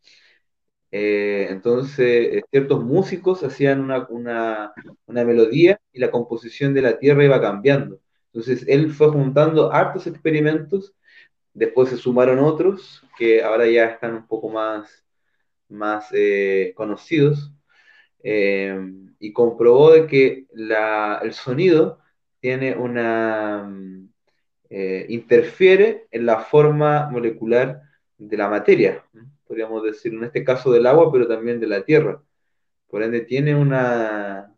Entonces, ciertos músicos hacían una, una, melodía y la composición de la tierra iba cambiando. Entonces, él fue juntando hartos experimentos, después se sumaron otros que ahora ya están un poco más, más eh, conocidos, y comprobó de que la, el sonido tiene una... interfiere en la forma molecular de la materia podríamos decir, en este caso del agua, pero también de la tierra. Por ende, tiene una,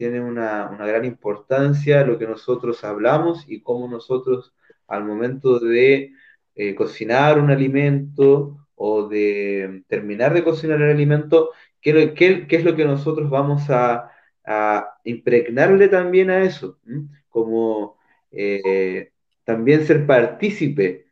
tiene una, gran importancia lo que nosotros hablamos y cómo nosotros al momento de eh, cocinar un alimento o de terminar de cocinar el alimento, ¿qué, qué, qué es lo que nosotros vamos a, impregnarle también a eso? Como eh, también ser partícipe.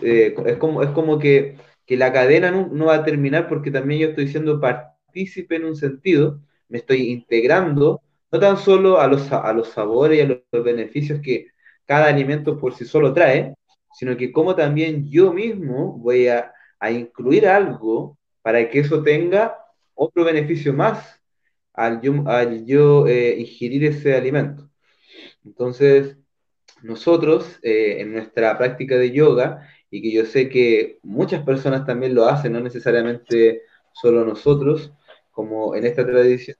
Eh, es, como, es como que que la cadena no, va a terminar porque también yo estoy siendo partícipe en un sentido, me estoy integrando no tan solo a los, a los sabores y a los, beneficios que cada alimento por sí solo trae, sino que como también yo mismo voy a, incluir algo para que eso tenga otro beneficio más al yo, eh, ingerir ese alimento. Entonces, nosotros eh, en nuestra práctica de yoga y que yo sé que muchas personas también lo hacen, no necesariamente solo nosotros, como en esta tradición,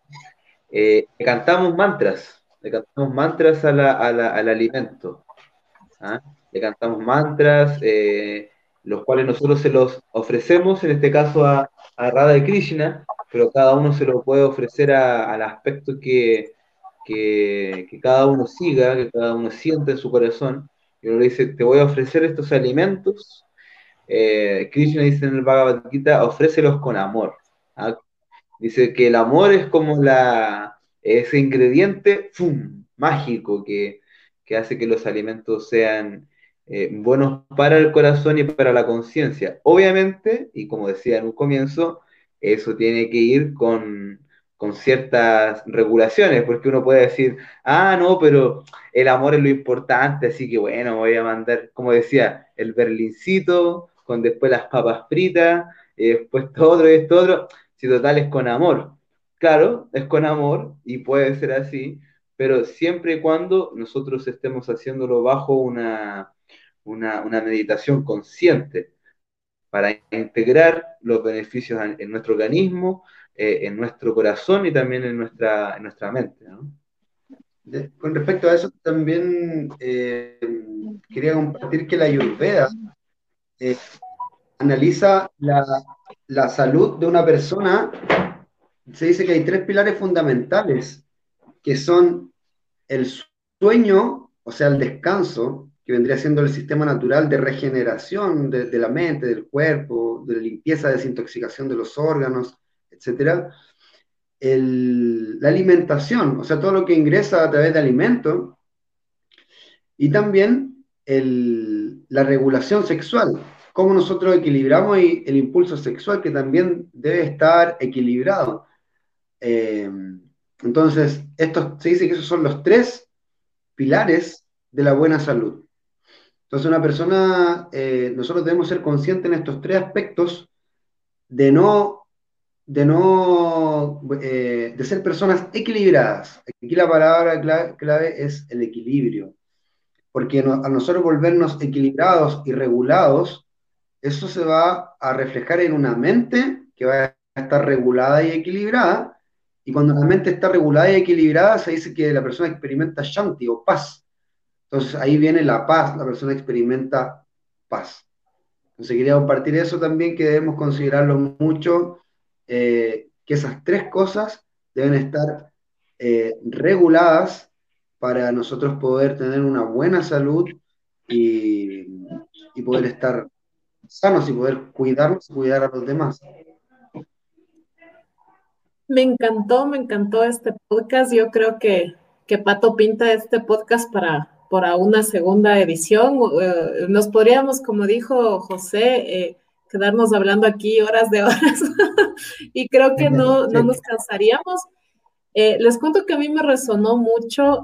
eh, cantamos mantras, le cantamos mantras al alimento, ¿ah? le cantamos mantras, eh, los cuales nosotros se los ofrecemos, en este caso a, a Radha y Krishna, pero cada uno se lo puede ofrecer al aspecto que, que, que, cada uno siga, que cada uno siente en su corazón, y uno le dice, te voy a ofrecer estos alimentos. Eh, Krishna dice en el Bhagavad Gita, ofrécelos con amor. ¿ah? Dice que el amor es como la, ese ingrediente mágico que, hace que los alimentos sean eh, buenos para el corazón y para la conciencia. Obviamente, y como decía en un comienzo, eso tiene que ir con, con ciertas regulaciones, porque uno puede decir, ah, no, pero el amor es lo importante, así que bueno, voy a mandar, como decía, el berlincito, con después las papas fritas, y después todo otro y esto otro, si total es con amor. Claro, es con amor y puede ser así, pero siempre y cuando nosotros estemos haciéndolo bajo una, una, meditación consciente para integrar los beneficios en nuestro organismo, eh, en nuestro corazón y también en nuestra, en nuestra mente. con respecto a eso, también eh, quería compartir que la Ayurveda eh, analiza la, la salud de una persona. Se dice que hay tres pilares fundamentales, que son el sueño, o sea, el descanso, que vendría siendo el sistema natural de regeneración de, la mente, del cuerpo, de limpieza, desintoxicación de los órganos, etc. la alimentación, o sea, todo lo que ingresa a través de alimentos, y también la regulación sexual, cómo nosotros equilibramos el impulso sexual, que también debe estar equilibrado. Eh, entonces, esto, se dice que esos son los tres pilares de la buena salud. Entonces, una persona, eh, nosotros debemos ser conscientes en estos tres aspectos de no, de no, eh, de ser personas equilibradas. Aquí la palabra clave, es el equilibrio, porque a nosotros volvernos equilibrados y regulados, eso se va a reflejar en una mente que va a estar regulada y equilibrada, y cuando la mente está regulada y equilibrada, se dice que la persona experimenta shanti o paz. Entonces ahí viene la paz, la persona experimenta paz. Entonces quería compartir eso también, que debemos considerarlo mucho, eh, que esas tres cosas deben estar eh, reguladas para nosotros poder tener una buena salud y, poder estar sanos y poder cuidarnos y cuidar a los demás. Me encantó, me encantó este podcast. Yo creo que, que Pato pinta este podcast para, para una segunda edición. Eh, nos podríamos, como dijo José, eh, quedarnos hablando aquí horas de horas y creo que no, no nos cansaríamos. Eh, les cuento que a mí me resonó mucho.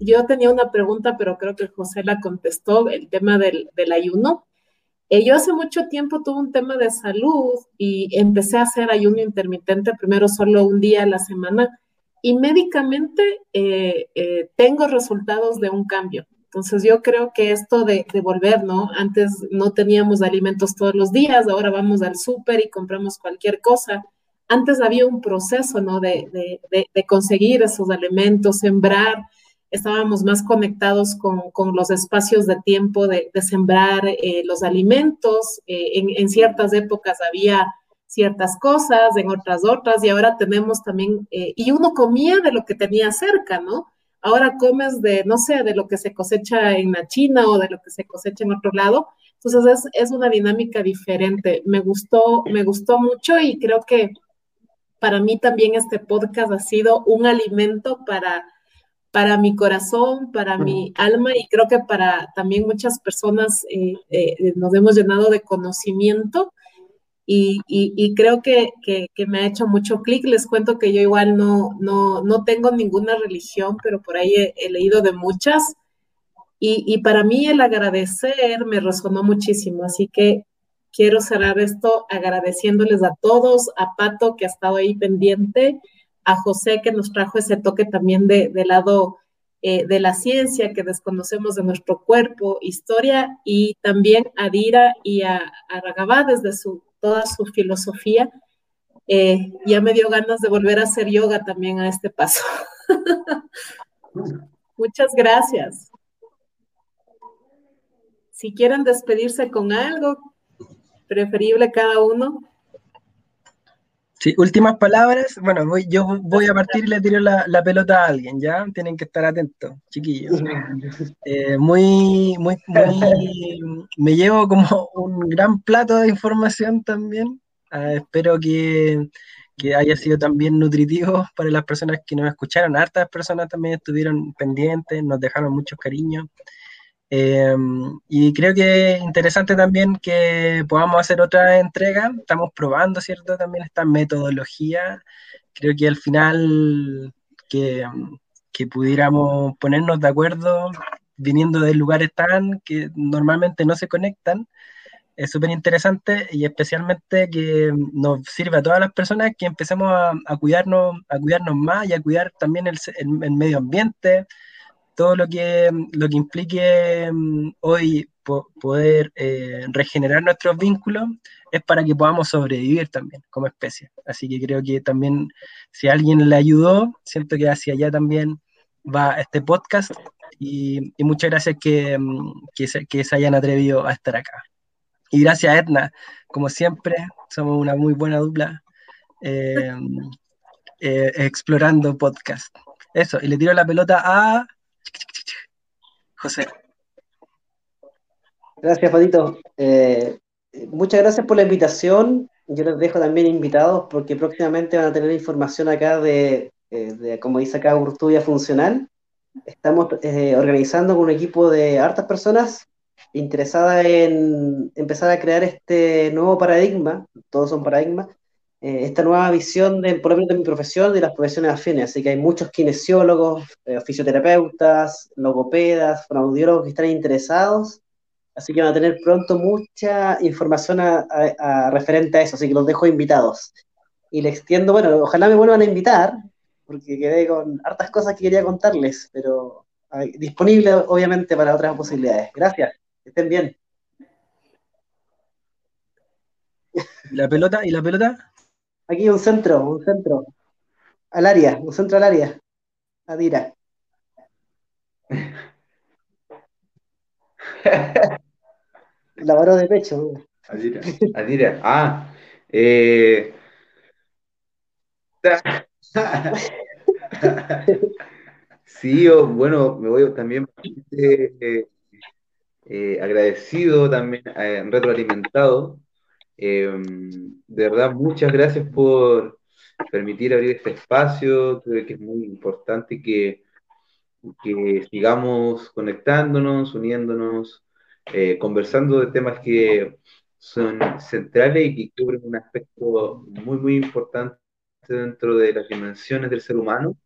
yo tenía una pregunta, pero creo que José la contestó, el tema del, del ayuno. Yo hace mucho tiempo tuve un tema de salud y empecé a hacer ayuno intermitente, primero solo un día a la semana y médicamente eh, eh, tengo resultados de un cambio. Entonces yo creo que esto de, volver, ¿no? Antes no teníamos alimentos todos los días, ahora vamos al súper y compramos cualquier cosa. Antes había un proceso, ¿no? De, conseguir esos alimentos, sembrar. Estábamos más conectados con, los espacios de tiempo de, sembrar eh, los alimentos. en, en ciertas épocas había ciertas cosas, en otras otras, y ahora tenemos también, eh, y uno comía de lo que tenía cerca, ¿no? Ahora comes de, no sé, de lo que se cosecha en la China o de lo que se cosecha en otro lado. Entonces es, es una dinámica diferente. Me gustó, me gustó mucho y creo que para mí también este podcast ha sido un alimento para, para mi corazón, para mi alma y creo que para también muchas personas eh, eh, nos hemos llenado de conocimiento y, creo que, me ha hecho mucho clic. Les cuento que yo igual no, no, tengo ninguna religión, pero por ahí he, leído de muchas. Y, para mí el agradecer me resonó muchísimo. Así que quiero cerrar esto agradeciéndoles a todos, a Pato que ha estado ahí pendiente, a José que nos trajo ese toque también de, lado eh, de la ciencia que desconocemos de nuestro cuerpo, historia, y también a Dira y a, a desde su toda su filosofía, eh, ya me dio ganas de volver a hacer yoga también a este paso. Muchas gracias. Si quieren despedirse con algo, preferible cada uno. Sí, últimas palabras. Bueno, voy, yo voy a partir y le tiro la, pelota a alguien, ¿ya? Tienen que estar atentos, chiquillos. Eh, muy, muy, muy, me llevo como un gran plato de información también. Ah, espero que, que, haya sido también nutritivo para las personas que nos escucharon. Hartas personas también estuvieron pendientes, nos dejaron muchos cariños. Em, y creo que es interesante también que podamos hacer otra entrega. Estamos probando, ¿cierto? También esta metodología. Creo que al final que, que pudiéramos ponernos de acuerdo viniendo de lugares tan que normalmente no se conectan. Es súper interesante y especialmente que nos sirve a todas las personas que empecemos a, a cuidarnos, a cuidarnos más y a cuidar también el, el medio ambiente, todo lo que, lo que implique mm, hoy poder eh, regenerar nuestros vínculos es para que podamos sobrevivir también como especie. Así que creo que también si alguien le ayudó, siento que hacia allá también va este podcast y, muchas gracias que, mm, que, se, que hayan atrevido a estar acá. Y gracias Edna, como siempre, somos una muy buena dupla eh, eh, explorando podcast. Eso, y le tiro la pelota a José. Gracias, Patito. Eh, muchas gracias por la invitación. Yo les dejo también invitados porque próximamente van a tener información acá de, eh, como dice acá, Urtubia Funcional. Estamos eh, organizando con un equipo de hartas personas interesadas en empezar a crear este nuevo paradigma, todos son paradigmas, eh, esta nueva visión de, por de mi profesión, de las profesiones afines. Así que hay muchos kinesiólogos, fisioterapeutas, logopedas, fonoaudiólogos que están interesados Así que van a tener pronto mucha información referente a eso, así que los dejo invitados. Y le extiendo, bueno, ojalá me vuelvan a invitar, porque quedé con hartas cosas que quería contarles, pero disponible obviamente para otras posibilidades. Gracias, que estén bien. ¿Y la pelota? ¿Y la pelota? Aquí un centro, un centro. Al área, un centro al área. Adira. Lavador de pecho. Adira. Adira. Ah. Eh... sí, bueno, me voy también eh, eh, agradecido, también eh, de verdad, muchas gracias por permitir abrir este espacio. Creo que es muy importante que, que sigamos conectándonos, uniéndonos, eh, conversando de temas que son centrales y que cubren un aspecto muy, muy importante dentro de las dimensiones del ser humano.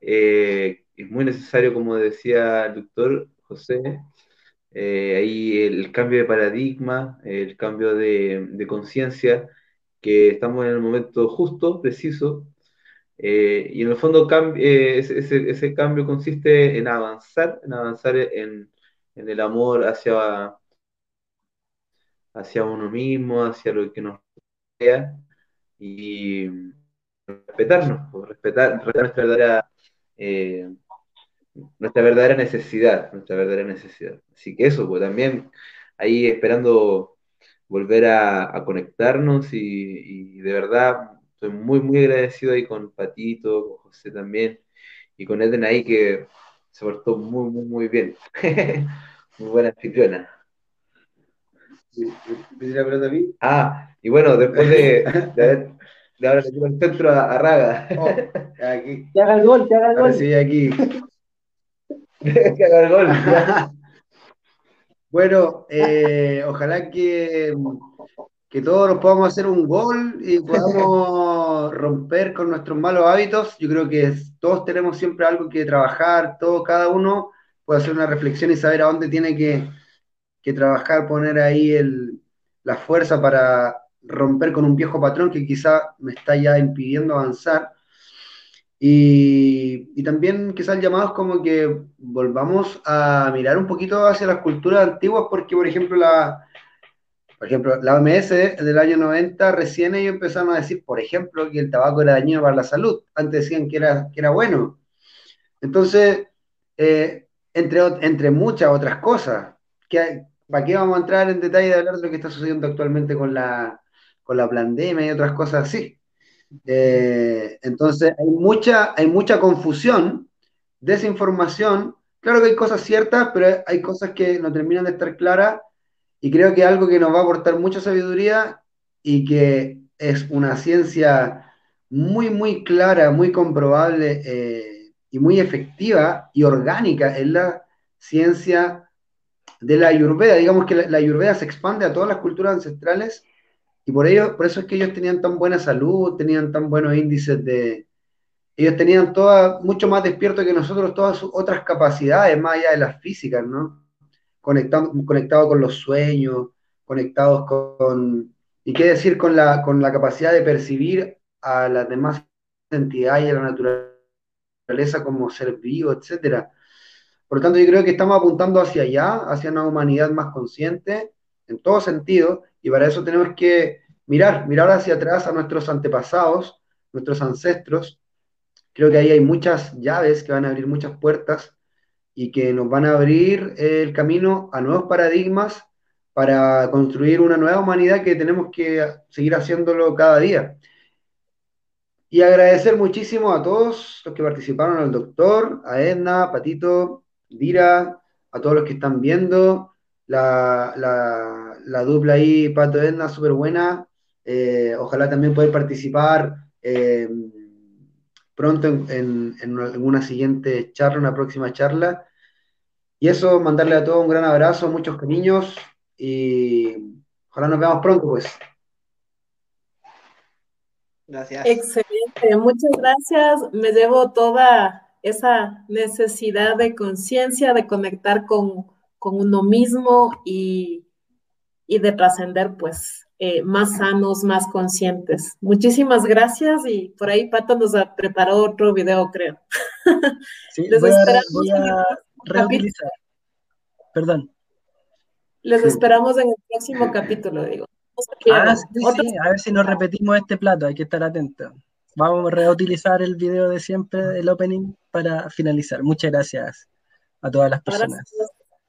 Eh, es muy necesario, como decía el doctor José, eh, ahí el cambio de paradigma, el cambio de, conciencia, que estamos en el momento justo, preciso, y en el fondo ese, ese, cambio consiste en avanzar, en avanzar en, el amor hacia, hacia uno mismo, hacia lo que nos rodea y respetarnos, pues, respetar, nuestra verdadera, eh, nuestra verdadera necesidad, nuestra verdadera necesidad. Así que eso, pues también ahí esperando volver a, conectarnos y, de verdad estoy muy, muy agradecido ahí con Patito, con José también y con Eden ahí que se portó muy, muy, muy bien. muy buena anfitriona. la pelota a mí? Ah, y bueno, después de, de haber de ahora le el centro a, Raga. Oh, aquí. Que haga el gol, que haga el gol. Sí, aquí. que haga el gol. bueno, eh, ojalá que, que todos nos podamos hacer un gol y podamos romper con nuestros malos hábitos. Yo creo que todos tenemos siempre algo que trabajar, todo, cada uno puede hacer una reflexión y saber a dónde tiene que, trabajar, poner ahí la fuerza para romper con un viejo patrón que quizá me está ya impidiendo avanzar. Y, también quizás llamados como que volvamos a mirar un poquito hacia las culturas antiguas, porque por ejemplo la, por ejemplo, la OMS del año 90 recién ellos empezaron a decir, por ejemplo, que el tabaco era dañino para la salud. Antes decían que era, que era bueno. Entonces, eh, entre, entre muchas otras cosas. Que, ¿Para qué vamos a entrar en detalle de hablar de lo que está sucediendo actualmente con la, con la pandemia y otras cosas así? Eh, entonces, hay mucha, hay mucha confusión, desinformación. Claro que hay cosas ciertas, pero hay cosas que no terminan de estar claras y creo que algo que nos va a aportar mucha sabiduría y que es una ciencia muy, muy clara, muy comprobable. Eh, y muy efectiva y orgánica en la ciencia de la ayurveda. Digamos que la, ayurveda se expande a todas las culturas ancestrales y por, ello, por eso es que ellos tenían tan buena salud, tenían tan buenos índices de... Ellos tenían toda, mucho más despierto que nosotros todas sus otras capacidades, más allá de las físicas, ¿no? Conectado, conectado con los sueños, conectados con... Y qué decir con la, con la capacidad de percibir a las demás entidades y a la naturaleza como ser vivo, etcétera. Por lo tanto, yo creo que estamos apuntando hacia allá, hacia una humanidad más consciente, en todo sentido, y para eso tenemos que mirar, mirar hacia atrás a nuestros antepasados, nuestros ancestros. Creo que ahí hay muchas llaves que van a abrir muchas puertas y que nos van a abrir el camino a nuevos paradigmas para construir una nueva humanidad que tenemos que seguir haciéndolo cada día. Y agradecer muchísimo a todos los que participaron, al doctor, a Edna, Patito, Dira, a todos los que están viendo. la, la, la dupla ahí, Pato Edna, súper buena. Eh, ojalá también poder participar eh, pronto en, en, una siguiente charla, una próxima charla. Y eso, mandarle a todos un gran abrazo, muchos cariños y ojalá nos veamos pronto, pues. Gracias. Excelente, muchas gracias. Me llevo toda esa necesidad de conciencia, de conectar con, con, uno mismo y, y de trascender, pues, eh, más sanos, más conscientes. Muchísimas gracias y por ahí Pato nos preparó otro video, creo. Sí, Les esperamos voy a reutilizar. Perdón. Les esperamos en el próximo capítulo, digo. Ah, sí, sí, a ver si nos repetimos este plato, hay que estar atentos. Vamos a reutilizar el video de siempre, del opening, para finalizar. Muchas gracias a todas las personas.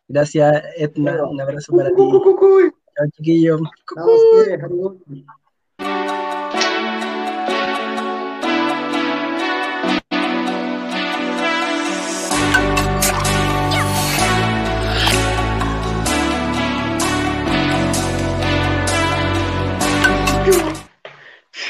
Gracias, Edna. Un abrazo para ti. Chào chị Kim. Namaste,